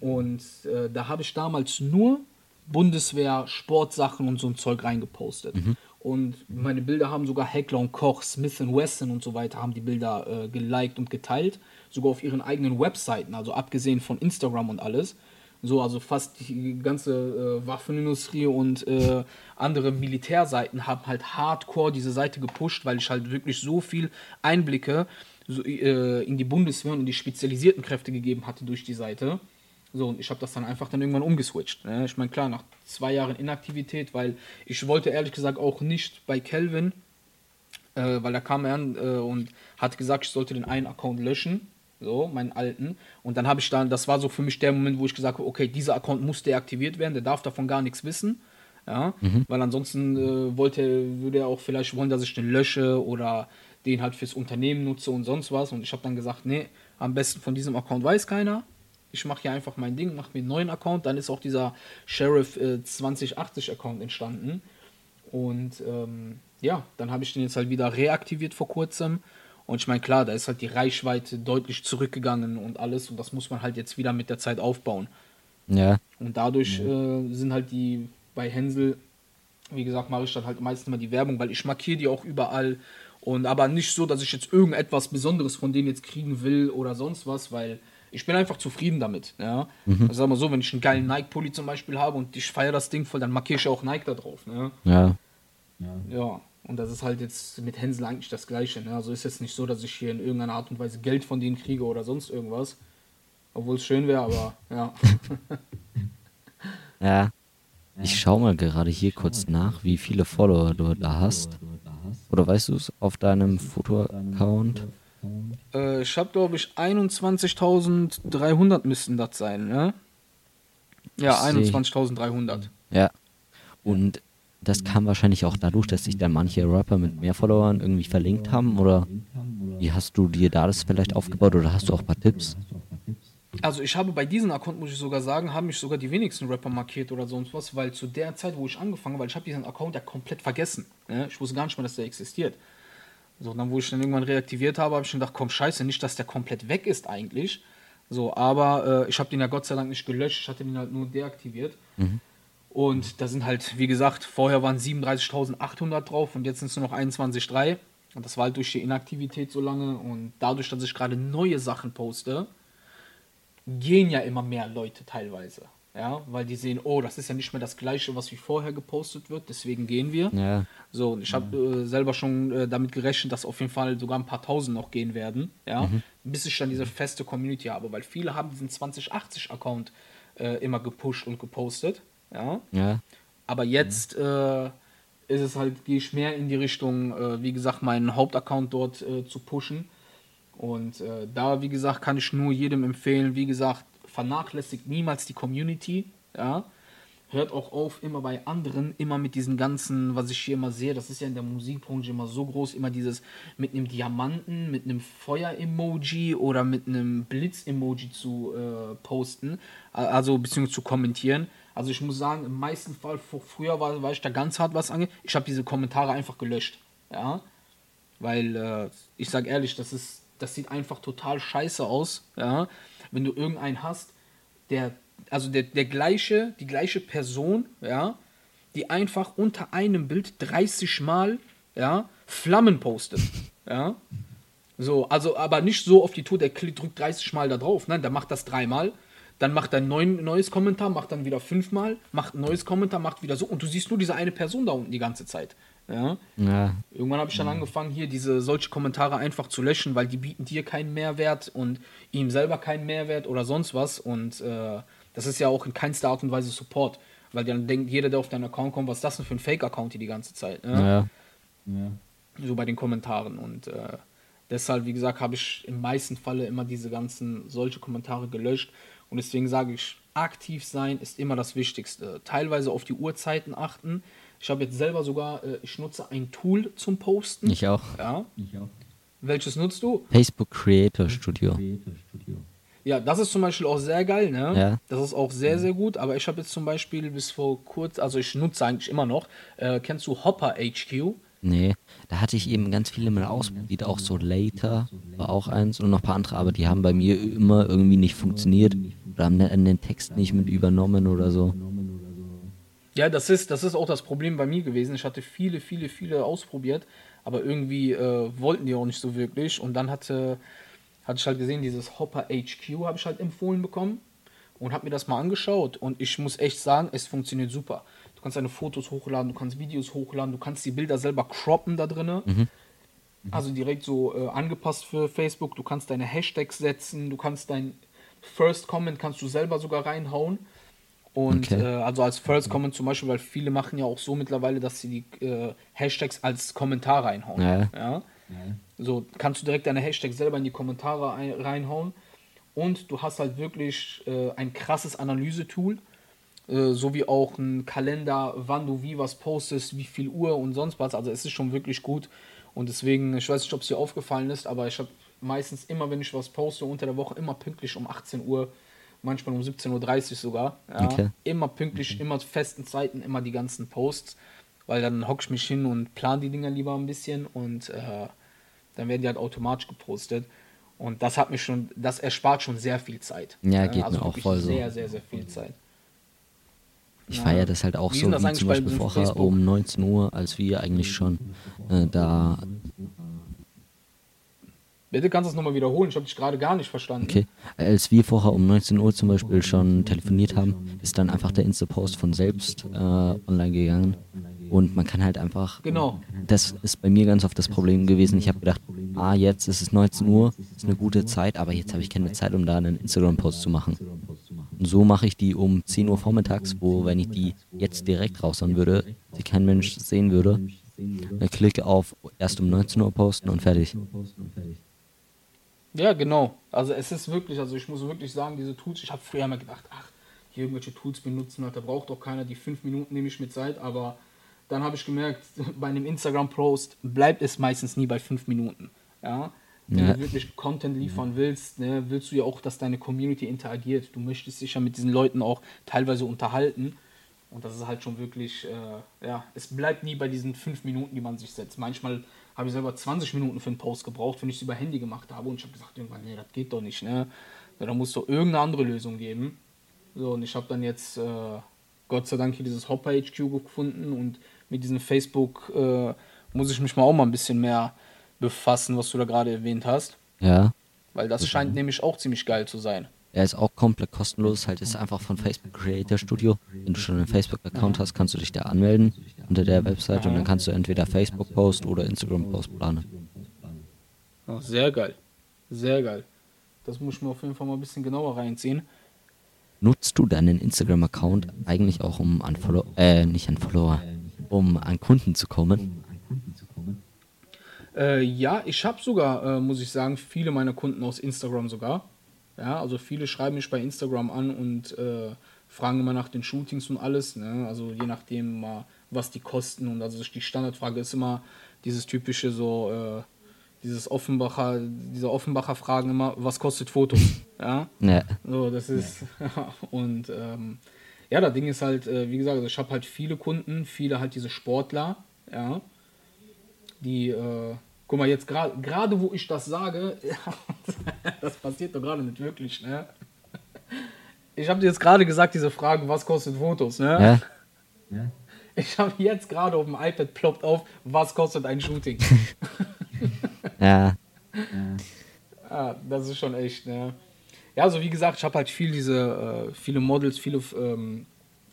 Und äh, da habe ich damals nur Bundeswehr, Sportsachen und so ein Zeug reingepostet. Und meine Bilder haben sogar Heckler und Koch, Smith Wesson und so weiter haben die Bilder äh, geliked und geteilt. Sogar auf ihren eigenen Webseiten, also abgesehen von Instagram und alles. So, also fast die ganze äh, Waffenindustrie und äh, andere Militärseiten haben halt hardcore diese Seite gepusht, weil ich halt wirklich so viel Einblicke so, äh, in die Bundeswehr und in die spezialisierten Kräfte gegeben hatte durch die Seite. So, und ich habe das dann einfach dann irgendwann umgeswitcht. Ne? Ich meine, klar, nach zwei Jahren Inaktivität, weil ich wollte ehrlich gesagt auch nicht bei Kelvin, äh, weil da kam er an äh, und hat gesagt, ich sollte den einen Account löschen, so, meinen alten. Und dann habe ich dann, das war so für mich der Moment, wo ich gesagt habe, okay, dieser Account muss deaktiviert werden, der darf davon gar nichts wissen. Ja, weil ansonsten äh, wollte, würde er auch vielleicht wollen, dass ich den lösche oder den halt fürs Unternehmen nutze und sonst was. Und ich habe dann gesagt, nee, am besten von diesem Account weiß keiner. Ich mache hier einfach mein Ding, mache mir einen neuen Account. Dann ist auch dieser Sheriff äh, 2080 Account entstanden. Und ähm, ja, dann habe ich den jetzt halt wieder reaktiviert vor kurzem. Und ich meine, klar, da ist halt die Reichweite deutlich zurückgegangen und alles. Und das muss man halt jetzt wieder mit der Zeit aufbauen. Ja. Und dadurch äh, sind halt die bei Hänsel, wie gesagt, mache ich dann halt meistens mal die Werbung, weil ich markiere die auch überall. Und aber nicht so, dass ich jetzt irgendetwas Besonderes von denen jetzt kriegen will oder sonst was, weil ich bin einfach zufrieden damit. Ja? Also sag mal so, wenn ich einen geilen Nike-Pulli zum Beispiel habe und ich feiere das Ding voll, dann markiere ich auch Nike da drauf. Ne? Ja. Ja. Ja, und das ist halt jetzt mit Hänsel eigentlich das Gleiche. Ne? Also ist jetzt nicht so, dass ich hier in irgendeiner Art und Weise Geld von denen kriege oder sonst irgendwas. Obwohl es schön wäre, aber [laughs] ja. Ja. Ich schau mal gerade hier kurz nach, wie viele Follower du da hast. Oder weißt du es auf deinem Foto-Account? Äh, ich habe, glaube ich, 21.300 müssten das sein, ne? Ja, Seh ich. 21.300. Ja. Und das kam wahrscheinlich auch dadurch, dass sich dann manche Rapper mit mehr Followern irgendwie verlinkt haben. Oder wie hast du dir da das vielleicht aufgebaut? Oder hast du auch ein paar Tipps? Also ich habe bei diesem Account, muss ich sogar sagen, haben mich sogar die wenigsten Rapper markiert oder sonst was, weil zu der Zeit, wo ich angefangen habe, weil ich habe diesen Account ja komplett vergessen. Ne? Ich wusste gar nicht mehr, dass der existiert. So, dann, wo ich dann irgendwann reaktiviert habe, habe ich schon gedacht, komm, scheiße, nicht, dass der komplett weg ist eigentlich. So, aber äh, ich habe den ja Gott sei Dank nicht gelöscht, ich hatte den halt nur deaktiviert. Und da sind halt, wie gesagt, vorher waren 37.800 drauf und jetzt sind es nur noch 21.300. Und das war halt durch die Inaktivität so lange und dadurch, dass ich gerade neue Sachen poste, gehen ja immer mehr Leute teilweise. Ja, weil die sehen, oh, das ist ja nicht mehr das gleiche, was wie vorher gepostet wird, deswegen gehen wir. Ja. So, und ich habe äh, selber schon äh, damit gerechnet, dass auf jeden Fall sogar ein paar tausend noch gehen werden, ja, bis ich dann diese feste Community habe, weil viele haben diesen 2080-Account äh, immer gepusht und gepostet, ja. Ja. Aber jetzt äh, ist es halt, gehe ich mehr in die Richtung, äh, wie gesagt, meinen Hauptaccount dort äh, zu pushen. Und äh, da, wie gesagt, kann ich nur jedem empfehlen, wie gesagt, vernachlässigt niemals die Community, ja. Hört auch auf, immer bei anderen, immer mit diesen ganzen, was ich hier immer sehe, das ist ja in der Musikbranche immer so groß, immer dieses mit einem Diamanten, mit einem Feuer-Emoji oder mit einem Blitz-Emoji zu äh, posten, also beziehungsweise zu kommentieren. Also ich muss sagen, im meisten Fall, fr- früher war, war ich da ganz hart was angeht, ich habe diese Kommentare einfach gelöscht, ja. Weil, äh, ich sag ehrlich, das ist, das sieht einfach total scheiße aus, ja. Wenn du irgendeinen hast, der, also der, der gleiche, die gleiche Person, ja, die einfach unter einem Bild 30 Mal, ja, Flammen postet, ja. So, also aber nicht so auf die Tour, der drückt 30 Mal da drauf, nein, der macht das dreimal, dann macht er ein neues Kommentar, macht dann wieder fünfmal, macht ein neues Kommentar, macht wieder so und du siehst nur diese eine Person da unten die ganze Zeit, ja. Ja. Irgendwann habe ich dann angefangen, hier diese solche Kommentare einfach zu löschen, weil die bieten dir keinen Mehrwert und ihm selber keinen Mehrwert oder sonst was. Und äh, das ist ja auch in keinster Art und Weise Support. Weil dann denkt jeder, der auf deinen Account kommt, was ist das denn für ein Fake-Account hier die ganze Zeit. Ne? Ja. Ja. So bei den Kommentaren. Und äh, deshalb, wie gesagt, habe ich im meisten Falle immer diese ganzen solche Kommentare gelöscht. Und deswegen sage ich, aktiv sein ist immer das Wichtigste. Teilweise auf die Uhrzeiten achten. Ich habe jetzt selber sogar, äh, ich nutze ein Tool zum Posten. Ich auch. Ja. Ich auch. Welches nutzt du? Facebook Creator Studio. Creator Studio. Ja, das ist zum Beispiel auch sehr geil, ne? Ja. Das ist auch sehr, sehr gut. Aber ich habe jetzt zum Beispiel bis vor kurz, also ich nutze eigentlich immer noch, äh, kennst du Hopper HQ? Nee, da hatte ich eben ganz viele mal ausprobiert, auch so Later war auch eins und noch ein paar andere, aber die haben bei mir immer irgendwie nicht funktioniert oder haben den, den Text nicht mit übernommen oder so. Ja, das ist, das ist auch das Problem bei mir gewesen. Ich hatte viele, viele, viele ausprobiert, aber irgendwie äh, wollten die auch nicht so wirklich. Und dann hatte, hatte ich halt gesehen, dieses Hopper HQ habe ich halt empfohlen bekommen und habe mir das mal angeschaut. Und ich muss echt sagen, es funktioniert super. Du kannst deine Fotos hochladen, du kannst Videos hochladen, du kannst die Bilder selber croppen da drinne. Also direkt so äh, angepasst für Facebook. Du kannst deine Hashtags setzen, du kannst dein First Comment kannst du selber sogar reinhauen. Und Okay. äh, also als First Comment zum Beispiel, weil viele machen ja auch so mittlerweile, dass sie die äh, Hashtags als Kommentar reinhauen. Ja. Ja? So kannst du direkt deine Hashtags selber in die Kommentare ein, reinhauen. Und du hast halt wirklich äh, ein krasses Analysetool, äh, sowie auch ein Kalender, wann du wie was postest, wie viel Uhr und sonst was. Also es ist schon wirklich gut. Und deswegen, ich weiß nicht, ob es dir aufgefallen ist, aber ich habe meistens immer, wenn ich was poste, unter der Woche immer pünktlich um 18 Uhr, manchmal um 17.30 Uhr sogar. Ja, Okay. Immer pünktlich, immer zu festen Zeiten, immer die ganzen Posts. Weil dann hock ich mich hin und plan die Dinger lieber ein bisschen und äh, dann werden die halt automatisch gepostet. Und das hat mich schon, das erspart schon sehr viel Zeit. Ja, geht also mir auch voll so. Sehr, sehr, sehr viel Zeit. Ich Ja. feiere das halt auch Wie so, wie zum bei Beispiel vorher um 19 Uhr, als wir eigentlich schon äh, da, Bitte kannst du es nochmal wiederholen, ich habe dich gerade gar nicht verstanden. okay, als wir vorher um 19 Uhr zum Beispiel schon telefoniert haben, ist dann einfach der Insta-Post von selbst äh, online gegangen. Und man kann halt einfach, Genau. das ist bei mir ganz oft das Problem gewesen. Ich habe gedacht, ah, jetzt ist es 19 Uhr, ist eine gute Zeit, aber jetzt habe ich keine Zeit, um da einen Instagram-Post zu machen. Und so mache ich die um 10 Uhr vormittags, wo, wenn ich die jetzt direkt raushauen würde, die kein Mensch sehen würde, dann klicke auf erst um 19 Uhr posten und fertig. Ja, genau. Also es ist wirklich, also ich muss wirklich sagen, diese Tools, ich habe früher immer gedacht, ach, hier irgendwelche Tools benutzen, halt, da braucht doch keiner, die fünf Minuten nehme ich mir Zeit, aber dann habe ich gemerkt, [laughs] bei einem Instagram-Post bleibt es meistens nie bei fünf Minuten. Ja? Wenn Ja. du wirklich Content liefern willst, ne, willst du ja auch, dass deine Community interagiert. Du möchtest dich ja mit diesen Leuten auch teilweise unterhalten. Und das ist halt schon wirklich, äh, ja, es bleibt nie bei diesen fünf Minuten, die man sich setzt. Manchmal habe ich selber 20 Minuten für einen Post gebraucht, wenn ich es über Handy gemacht habe. Und ich habe gesagt, irgendwann, nee, das geht doch nicht, ne? Da muss doch irgendeine andere Lösung geben. So, und ich habe dann jetzt, äh, Gott sei Dank, hier dieses Hopper HQ gefunden. Und mit diesem Facebook äh, muss ich mich mal auch mal ein bisschen mehr befassen, was du da gerade erwähnt hast. Ja. Weil das scheint nämlich auch ziemlich geil zu sein. Er ist auch komplett kostenlos, halt ist einfach von Facebook Creator Studio. Wenn du schon einen Facebook-Account hast, kannst du dich da anmelden unter der Website und dann kannst du entweder Facebook-Post oder Instagram-Post planen. Ja, sehr geil. Sehr geil. Das muss ich mir auf jeden Fall mal ein bisschen genauer reinziehen. Nutzt du deinen Instagram-Account eigentlich auch, um an Follower, äh, nicht an Follower, um an Kunden zu kommen? Äh, ja, ich habe sogar, äh, muss ich sagen, viele meiner Kunden aus Instagram sogar. Ja, also viele schreiben mich bei Instagram an und äh, fragen immer nach den Shootings und alles. Ne? Also je nachdem, mal, was die kosten. Und also die Standardfrage ist immer dieses typische so, äh, dieses Offenbacher, diese Offenbacher Fragen immer, was kostet Fotos? [laughs] Ja. Ja. So, das ist. [laughs] und ähm, ja, das Ding ist halt, äh, wie gesagt, also ich habe halt viele Kunden, viele halt diese Sportler, ja, die, äh, guck mal, jetzt gerade, gerade wo ich das sage, [laughs] das passiert doch gerade nicht wirklich, ne? Ich habe dir jetzt gerade gesagt, diese Frage, was kostet Fotos, ne? Ja. Ja. Ich habe jetzt gerade auf dem iPad ploppt auf, was kostet ein Shooting? [laughs] Ja. Ah, das ist schon echt, ne? Ja, also wie gesagt, ich habe halt viel diese, äh, viele Models, viele, ähm,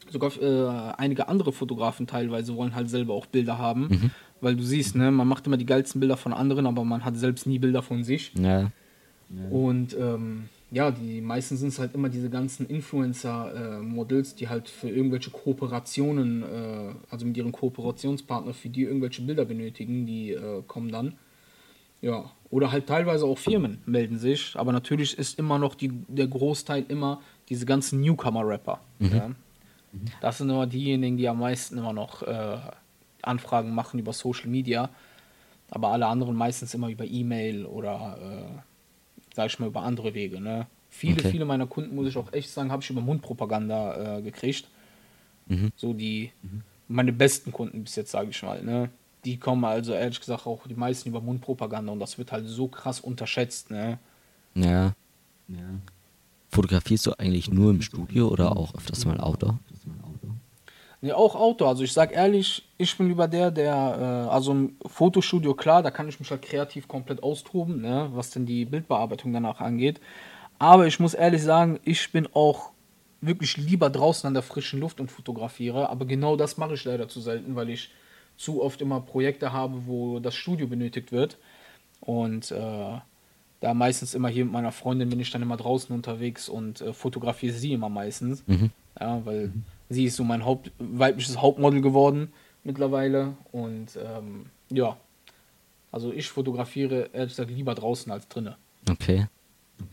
sogar äh, einige andere Fotografen teilweise wollen halt selber auch Bilder haben, weil du siehst, ne, man macht immer die geilsten Bilder von anderen, aber man hat selbst nie Bilder von sich. Ja. Und ähm, ja, die meisten sind es halt immer diese ganzen Influencer-Models, die halt für irgendwelche Kooperationen, äh, also mit ihren Kooperationspartnern, für die irgendwelche Bilder benötigen, die äh, kommen dann. Ja, oder halt teilweise auch Firmen melden sich, aber natürlich ist immer noch die, der Großteil immer diese ganzen Newcomer-Rapper. Ja. Das sind immer diejenigen, die am meisten immer noch äh, Anfragen machen über Social Media, aber alle anderen meistens immer über E-Mail oder, äh, sag ich mal, über andere Wege. Ne? Viele, Okay. viele meiner Kunden, muss ich auch echt sagen, habe ich über Mundpropaganda äh, gekriegt. So die, meine besten Kunden bis jetzt, sage ich mal. Ne? Die kommen also ehrlich gesagt auch die meisten über Mundpropaganda und das wird halt so krass unterschätzt. Ne? Ja. Ja. Fotografierst du eigentlich nur im Studio oder auch öfters mal Outdoor? Das ist mein Auto. Ja, auch Auto. Also ich sag ehrlich, ich bin lieber der, der, äh, also im Fotostudio, klar, da kann ich mich halt kreativ komplett austoben, ne, was denn die Bildbearbeitung danach angeht. Aber ich muss ehrlich sagen, ich bin auch wirklich lieber draußen an der frischen Luft und fotografiere. Aber genau das mache ich leider zu selten, weil ich zu oft immer Projekte habe, wo das Studio benötigt wird. Und äh, da meistens immer hier mit meiner Freundin bin ich dann immer draußen unterwegs und äh, fotografiere sie immer meistens. Ja, weil sie ist so mein Haupt, weibliches Hauptmodel geworden mittlerweile. Und ähm, ja, also ich fotografiere ehrlich gesagt lieber draußen als drinnen. Okay.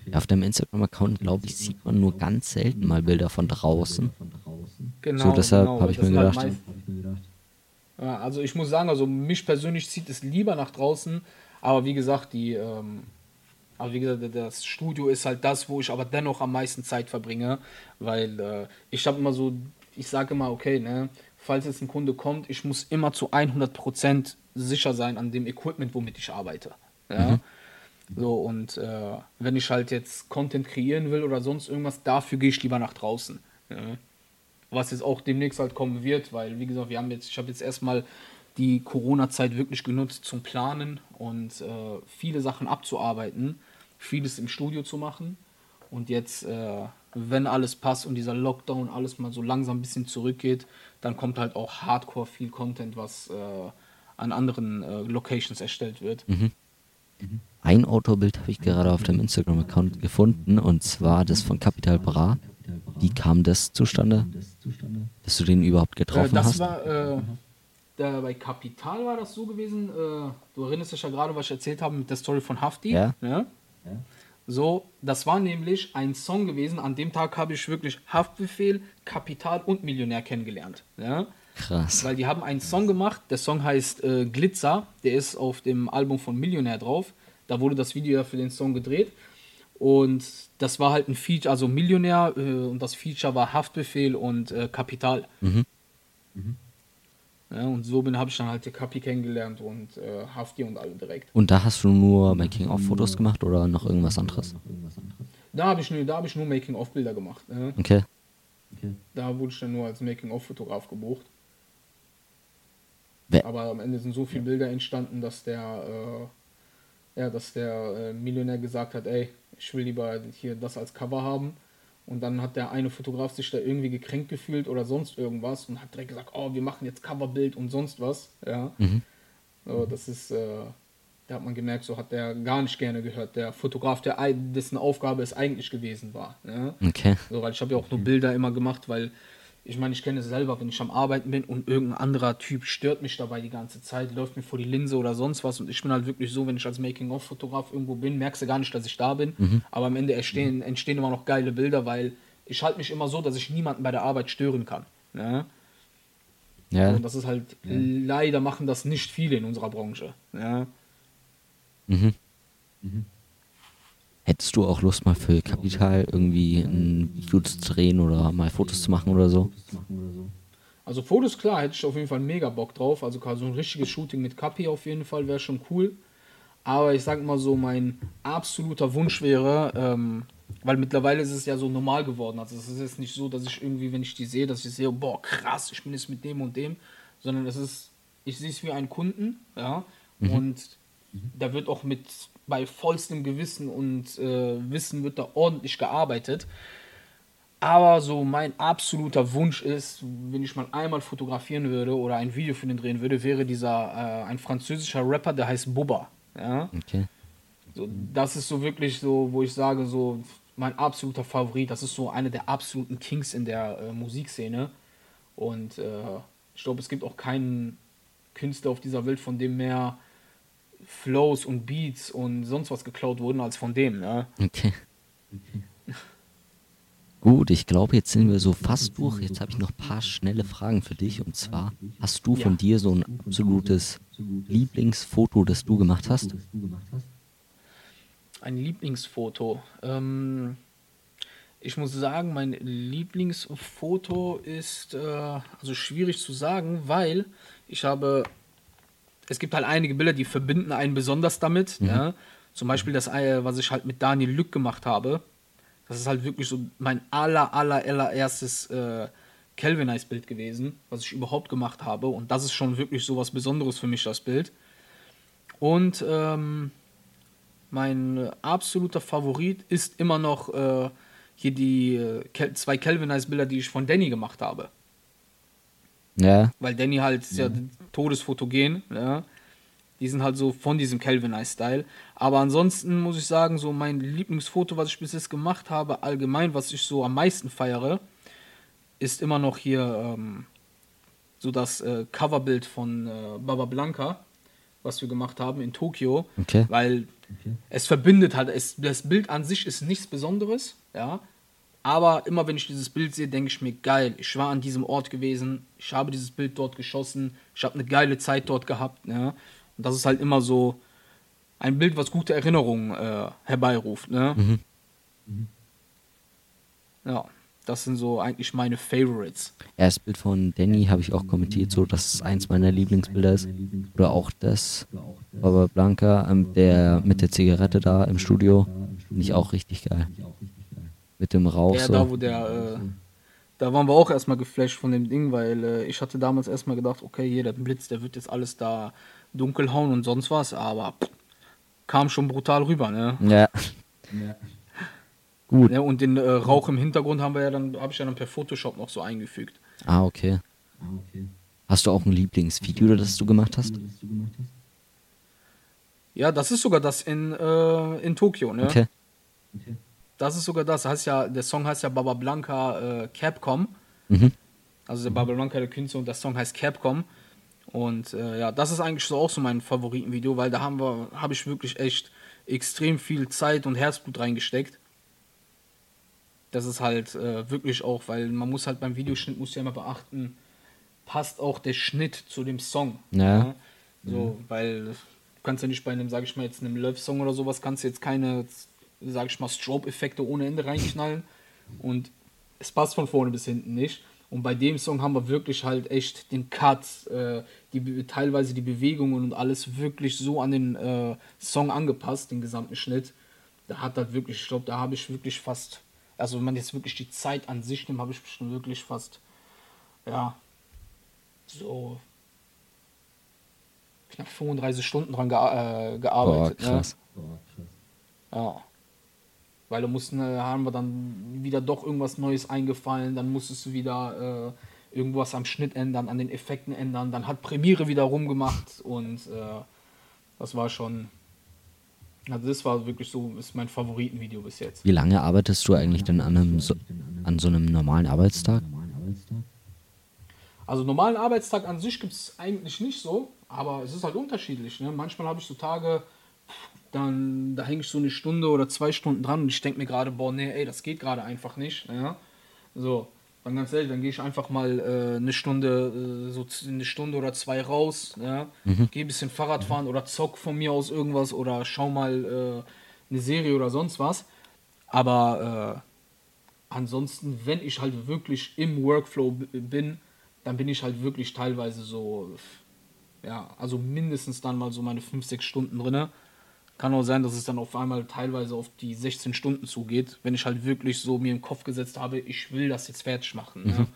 Ja, auf deinem Instagram-Account, glaube ich, sieht man nur ganz selten mal Bilder von draußen. Genau. So, deshalb genau. ich mir halt Habe ich mir gedacht. Ja, also ich muss sagen, also mich persönlich zieht es lieber nach draußen, aber wie gesagt, die, ähm, aber wie gesagt, das Studio ist halt das, wo ich aber dennoch am meisten Zeit verbringe, weil äh, ich habe immer so, ich sage immer, okay, ne, falls jetzt ein Kunde kommt, ich muss immer zu 100% sicher sein an dem Equipment, womit ich arbeite. Ja? So, und äh, wenn ich halt jetzt Content kreieren will oder sonst irgendwas, dafür gehe ich lieber nach draußen. Ja? was jetzt auch demnächst halt kommen wird, weil wie gesagt, wir haben jetzt, ich habe jetzt erstmal die Corona-Zeit wirklich genutzt zum Planen und äh, viele Sachen abzuarbeiten, vieles im Studio zu machen und jetzt, äh, wenn alles passt und dieser Lockdown alles mal so langsam ein bisschen zurückgeht, dann kommt halt auch Hardcore viel Content, was äh, an anderen äh, Locations erstellt wird. Ein Outdoor-Bild habe ich gerade auf dem Instagram-Account gefunden und zwar das von Capital Bra. Wie kam das zustande, Das zustande. dass du den überhaupt Äh, getroffen das hast? war, äh, da bei Kapital war das so gewesen. Äh, du erinnerst dich ja gerade, was ich erzählt habe mit der Story von Hafti. Ja. Ne? Ja. So, das war nämlich ein Song gewesen. An dem Tag habe ich wirklich Haftbefehl, Kapital und Millionär kennengelernt. Ja? Krass. Weil die haben einen Song gemacht, der Song heißt äh, Glitzer, der ist auf dem Album von Millionär drauf. Da wurde das Video ja für den Song gedreht. Und das war halt ein Feature, also Millionär äh, und das Feature war Haftbefehl und äh, Kapital. Mhm. Ja, und so bin habe ich dann halt die Kapi kennengelernt und äh, Hafti und alle direkt. Und da hast du nur Making-of-Fotos gemacht oder noch irgendwas anderes? Da habe ich, nur- da hab ich nur Making-of-Bilder gemacht. Ne? Okay. Okay. Da wurde ich dann nur als Making-of-Fotograf gebucht. Wer- Aber am Ende sind so viele Bilder entstanden, dass der, äh, ja, dass der äh, Millionär gesagt hat, ey, ich will lieber hier das als Cover haben. Und dann hat der eine Fotograf sich da irgendwie gekränkt gefühlt oder sonst irgendwas und hat direkt gesagt, oh, wir machen jetzt Coverbild und sonst was. Ja. Mhm. So, das ist, äh, da hat man gemerkt, so hat der gar nicht gerne gehört. Der Fotograf, der, dessen Aufgabe es eigentlich gewesen war. Ja. Okay. So, weil ich habe ja auch nur Bilder immer gemacht, weil ich meine, ich kenne es selber, wenn ich am Arbeiten bin und irgendein anderer Typ stört mich dabei die ganze Zeit, läuft mir vor die Linse oder sonst was und ich bin halt wirklich so, wenn ich als Making-of-Fotograf irgendwo bin, merkst du gar nicht, dass ich da bin, aber am Ende entstehen, entstehen immer noch geile Bilder, weil ich halte mich immer so, dass ich niemanden bei der Arbeit stören kann. Ne? Ja. Und das ist halt, leider machen das nicht viele in unserer Branche. Ja? Mhm. Hättest du auch Lust mal für Kapital irgendwie ein Video zu drehen oder mal Fotos zu machen oder so? Also Fotos, klar, hätte ich auf jeden Fall mega Bock drauf. Also so ein richtiges Shooting mit Kapi auf jeden Fall wäre schon cool. Aber ich sag mal so, mein absoluter Wunsch wäre, ähm, weil mittlerweile ist es ja so normal geworden. Also es ist jetzt nicht so, dass ich irgendwie, wenn ich die sehe, dass ich sehe, boah, krass, ich bin jetzt mit dem und dem, sondern es ist, ich sehe es wie einen Kunden, ja, und da wird auch mit bei vollstem Gewissen und äh, Wissen wird da ordentlich gearbeitet. Aber so mein absoluter Wunsch ist, wenn ich mal einmal fotografieren würde oder ein Video für den drehen würde, wäre dieser äh, ein französischer Rapper, der heißt Bubba. Ja? Okay. So, das ist so wirklich so, wo ich sage, so mein absoluter Favorit. Das ist so einer der absoluten Kings in der äh, Musikszene. Und äh, ich glaube, es gibt auch keinen Künstler auf dieser Welt, von dem mehr Flows und Beats und sonst was geklaut wurden als von dem. Ja? Okay. [laughs] Gut, ich glaube, jetzt sind wir so fast durch. Jetzt habe ich noch ein paar schnelle Fragen für dich. Und zwar, hast du von Ja. dir so ein absolutes Lieblingsfoto, das du gemacht hast? Ein Lieblingsfoto. Ähm, ich muss sagen, mein Lieblingsfoto ist äh, also schwierig zu sagen, weil ich habe. Es gibt halt einige Bilder, die verbinden einen besonders damit. Ja? Zum Beispiel das, äh, was ich halt mit Daniel Lück gemacht habe. Das ist halt wirklich so mein aller, aller, allererstes äh, Calvinize-Bild gewesen, was ich überhaupt gemacht habe. Und das ist schon wirklich so was Besonderes für mich, das Bild. Und ähm, mein absoluter Favorit ist immer noch äh, hier die äh, zwei Calvinize-Bilder, die ich von Danny gemacht habe. Ja, Weil Danny halt ist ja todesfotogen, ja. Die sind halt so von diesem Calvinize-Style. Aber ansonsten muss ich sagen, so mein Lieblingsfoto, was ich bis jetzt gemacht habe, allgemein, was ich so am meisten feiere, ist immer noch hier ähm, so das äh, Coverbild von äh, Baba Blanca, was wir gemacht haben in Tokio. Okay. Weil es verbindet halt, es, das Bild an sich ist nichts Besonderes, ja. Aber immer wenn ich dieses Bild sehe, denke ich mir, geil, ich war an diesem Ort gewesen, ich habe dieses Bild dort geschossen, ich habe eine geile Zeit dort gehabt, ja. Und das ist halt immer so ein Bild, was gute Erinnerungen äh, herbeiruft, ne? Ja, das sind so eigentlich meine Favorites. ja, das Bild von Danny habe ich auch kommentiert, so dass es eins meiner Lieblingsbilder ist. Oder auch das Baba Blanca, ähm, der mit der Zigarette da im Studio. Finde ich auch richtig geil. Mit dem Rauch Ja, so. da wo der, äh, da waren wir auch erstmal geflasht von dem Ding, weil äh, ich hatte damals erstmal gedacht, okay, hier der Blitz, der wird jetzt alles da dunkel hauen und sonst was, aber pff, kam schon brutal rüber, ne? Ja. Gut. Ja, und den äh, Rauch im Hintergrund haben wir ja dann, habe ich ja dann per Photoshop noch so eingefügt. Ah, okay. Hast du auch ein Lieblingsvideo, das du gemacht hast? Ja, das ist sogar das in, äh, in Tokio, ne? Okay. Das ist sogar das. Heißt ja, der Song heißt ja Baba Blanca äh, Capcom. Mhm. Also der Baba Blanca der Künstler und der Song heißt Capcom. Und äh, ja, das ist eigentlich so auch so mein Favoritenvideo, weil da haben wir, habe ich wirklich echt extrem viel Zeit und Herzblut reingesteckt. Das ist halt äh, wirklich auch, weil man muss halt beim Videoschnitt muss ja immer beachten, passt auch der Schnitt zu dem Song. Ja. So, weil du kannst ja nicht bei einem, sag ich mal, jetzt einem Love-Song oder sowas, kannst du jetzt keine, sag ich mal, Strobe-Effekte ohne Ende reinknallen. Und es passt von vorne bis hinten nicht. Und bei dem Song haben wir wirklich halt echt den Cut, äh, die, teilweise die Bewegungen und alles wirklich so an den äh, Song angepasst, den gesamten Schnitt. Da hat halt wirklich, ich glaube, da habe ich wirklich fast, also wenn man jetzt wirklich die Zeit an sich nimmt, habe ich bestimmt wirklich fast, ja, so knapp 35 Stunden dran gea äh, Boah, gearbeitet. ne? krass. Boah, krass. Ja. Weil da mussten, äh, haben wir dann wieder doch irgendwas Neues eingefallen, dann musstest du wieder äh, irgendwas am Schnitt ändern, an den Effekten ändern, dann hat Premiere wieder rumgemacht und äh, das war schon, also das war wirklich so, ist mein Favoritenvideo bis jetzt. Wie lange arbeitest du eigentlich denn an, einem so, an so einem normalen Arbeitstag? Normalen Arbeitstag? Also normalen Arbeitstag an sich gibt es eigentlich nicht so, aber es ist halt unterschiedlich. Ne? Manchmal habe ich so Tage, dann da hänge ich so eine Stunde oder zwei Stunden dran und ich denke mir gerade, boah, nee, ey, das geht gerade einfach nicht. Ja? So, dann ganz ehrlich, dann gehe ich einfach mal äh, eine Stunde, äh, so eine Stunde oder zwei raus, ja? gehe ein bisschen Fahrrad fahren oder zock von mir aus irgendwas oder schau mal äh, eine Serie oder sonst was. Aber äh, ansonsten, wenn ich halt wirklich im Workflow bin, dann bin ich halt wirklich teilweise so, ja, also mindestens dann mal so meine 5, 6 Stunden drinne. Kann auch sein, dass es dann auf einmal teilweise auf die 16 Stunden zugeht, wenn ich halt wirklich so mir im Kopf gesetzt habe, ich will das jetzt fertig machen. Ja.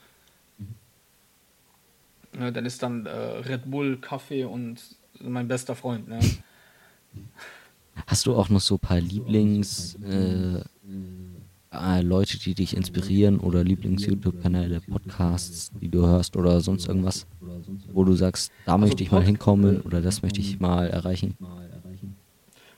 Ja, dann ist dann äh, Red Bull, Kaffee und mein bester Freund. Ne? Hast du auch noch so ein paar Lieblings äh, äh, Leute, die dich inspirieren oder Lieblings-YouTube-Kanäle, Podcasts, die du hörst oder sonst irgendwas, wo du sagst, da möchte ich mal hinkommen oder das möchte ich mal erreichen?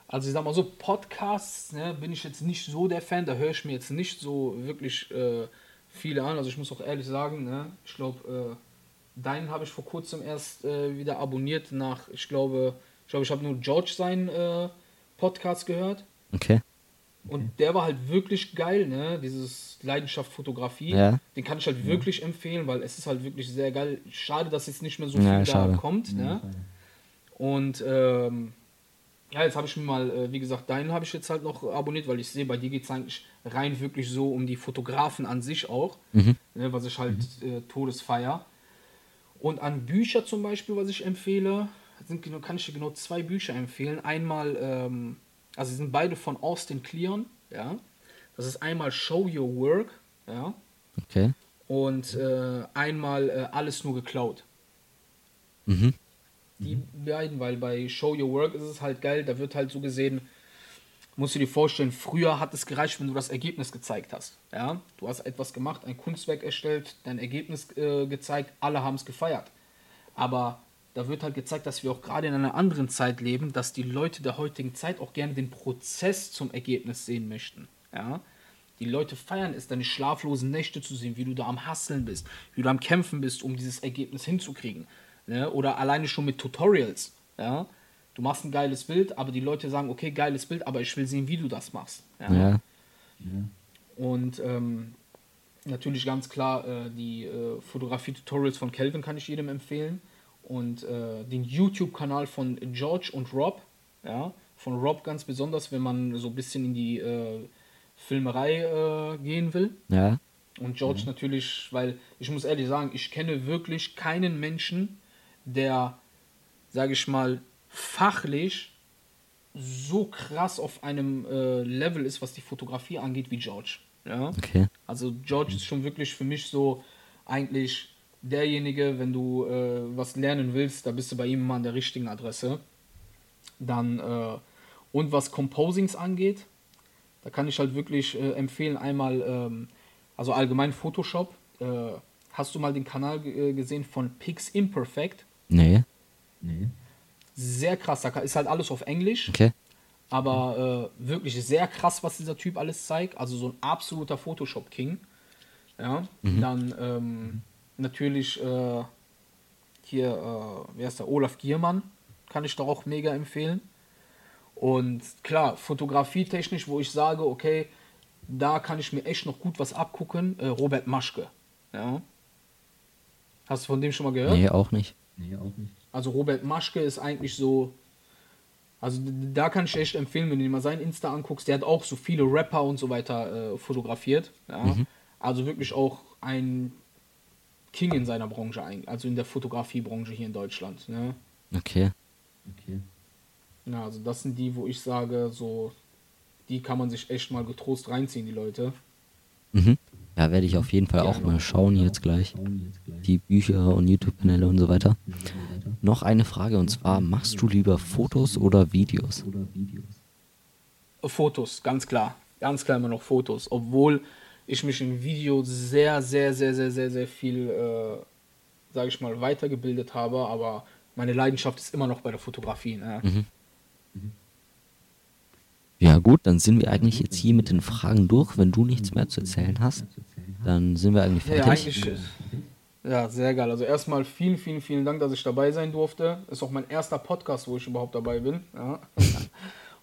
Also ich sag mal so, Podcasts ne, bin ich jetzt nicht so der Fan, da höre ich mir jetzt nicht so wirklich äh, viele an. Also ich muss auch ehrlich sagen, ne, ich glaube, äh, deinen habe ich vor kurzem erst äh, wieder abonniert nach, ich glaube, ich glaube, ich habe nur George seinen äh, Podcast gehört. Okay. Und der war halt wirklich geil, ne? Dieses Leidenschaft Fotografie. Ja. Den kann ich halt wirklich empfehlen, weil es ist halt wirklich sehr geil. Schade, dass jetzt nicht mehr so Ja, viel schade. da kommt, ne? Und ähm, ja, jetzt habe ich mir mal, äh, wie gesagt, deinen habe ich jetzt halt noch abonniert, weil ich sehe, bei dir geht es eigentlich rein wirklich so um die Fotografen an sich auch, Mhm. ne, was ich halt äh, Todesfeier. Und an Bücher zum Beispiel, was ich empfehle, sind, kann ich dir genau zwei Bücher empfehlen. Einmal, ähm, also sie sind beide von Austin Kleon, ja. Das ist einmal Show Your Work, ja. Okay. Und äh, einmal äh, Alles nur geklaut. Mhm. Die beiden, weil bei Show Your Work ist es halt geil, da wird halt so gesehen, musst du dir vorstellen, früher hat es gereicht, wenn du das Ergebnis gezeigt hast. Ja? Du hast etwas gemacht, ein Kunstwerk erstellt, dein Ergebnis äh, gezeigt, alle haben es gefeiert. Aber da wird halt gezeigt, dass wir auch gerade in einer anderen Zeit leben, dass die Leute der heutigen Zeit auch gerne den Prozess zum Ergebnis sehen möchten. Ja? Die Leute feiern es, deine schlaflosen Nächte zu sehen, wie du da am Hasseln bist, wie du am Kämpfen bist, um dieses Ergebnis hinzukriegen. Ne? Oder alleine schon mit Tutorials. Ja? Du machst ein geiles Bild, aber die Leute sagen, okay, geiles Bild, aber ich will sehen, wie du das machst. Ja? Ja. Und ähm, natürlich ganz klar, äh, die äh, Fotografie-Tutorials von Kelvin kann ich jedem empfehlen. Und äh, den YouTube-Kanal von George und Rob. Ja? Von Rob ganz besonders, wenn man so ein bisschen in die äh, Filmerei äh, gehen will. Ja. Und George natürlich, weil ich muss ehrlich sagen, ich kenne wirklich keinen Menschen, der, sage ich mal, fachlich so krass auf einem äh, Level ist, was die Fotografie angeht, wie George. Ja? Okay. Also George ist schon wirklich für mich so eigentlich derjenige, wenn du äh, was lernen willst, da bist du bei ihm immer an der richtigen Adresse. Dann äh, und was Composings angeht, da kann ich halt wirklich äh, empfehlen, einmal, ähm, also allgemein Photoshop. Äh, hast du mal den Kanal äh, gesehen von Pix Imperfect? Nee. Nee. Sehr krass, da ist halt alles auf Englisch. Okay. Aber äh, wirklich sehr krass, was dieser Typ alles zeigt. Also so ein absoluter Photoshop-King. Ja, dann ähm, natürlich äh, hier, äh, wer ist der? Olaf Giermann. Kann ich doch auch mega empfehlen. Und klar, fotografietechnisch, wo ich sage, okay, da kann ich mir echt noch gut was abgucken, äh, Robert Maschke. Ja. Hast du von dem schon mal gehört? Nee, auch nicht. Nee, auch nicht. Also Robert Maschke ist eigentlich so. Also da kann ich echt empfehlen, wenn du dir mal sein Insta anguckst, der hat auch so viele Rapper und so weiter äh, fotografiert. Ja? Also wirklich auch ein King in seiner Branche, ein- also in der Fotografiebranche hier in Deutschland. Ne? Okay. Okay. Ja, also das sind die, wo ich sage, so, die kann man sich echt mal getrost reinziehen, die Leute. Mhm. Ja, werde ich auf jeden Fall auch mal schauen jetzt gleich. Die Bücher und YouTube-Kanäle und so weiter. Noch eine Frage und zwar, machst du lieber Fotos oder Videos? Fotos, ganz klar. Ganz klar immer noch Fotos. Obwohl ich mich im Video sehr, sehr, sehr, sehr, sehr, sehr viel, äh, sage ich mal, weitergebildet habe. Aber meine Leidenschaft ist immer noch bei der Fotografie. Ne? Ja gut, dann sind wir eigentlich jetzt hier mit den Fragen durch. Wenn du nichts mehr zu erzählen hast, dann sind wir eigentlich Ja, fertig. eigentlich. Ja, sehr geil. Also erstmal vielen, vielen, vielen Dank, dass ich dabei sein durfte. Ist auch mein erster Podcast, wo ich überhaupt dabei bin. Ja. [laughs]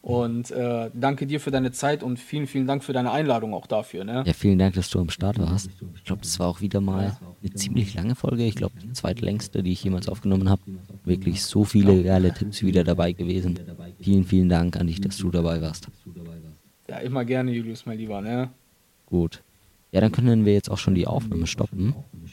Und äh, danke dir für deine Zeit und vielen, vielen Dank für deine Einladung auch dafür. Ne? Ja, vielen Dank, dass du am Start warst. Ich glaube, das war auch wieder mal eine ziemlich lange Folge. Ich glaube, die zweitlängste, die ich jemals aufgenommen habe. Wirklich so viele geile Tipps wieder dabei gewesen. Vielen, vielen Dank an dich, dass du dabei warst. Ja, immer gerne, Julius, mein Lieber. Ne? Gut. Ja, dann können wir jetzt auch schon die Aufnahme stoppen.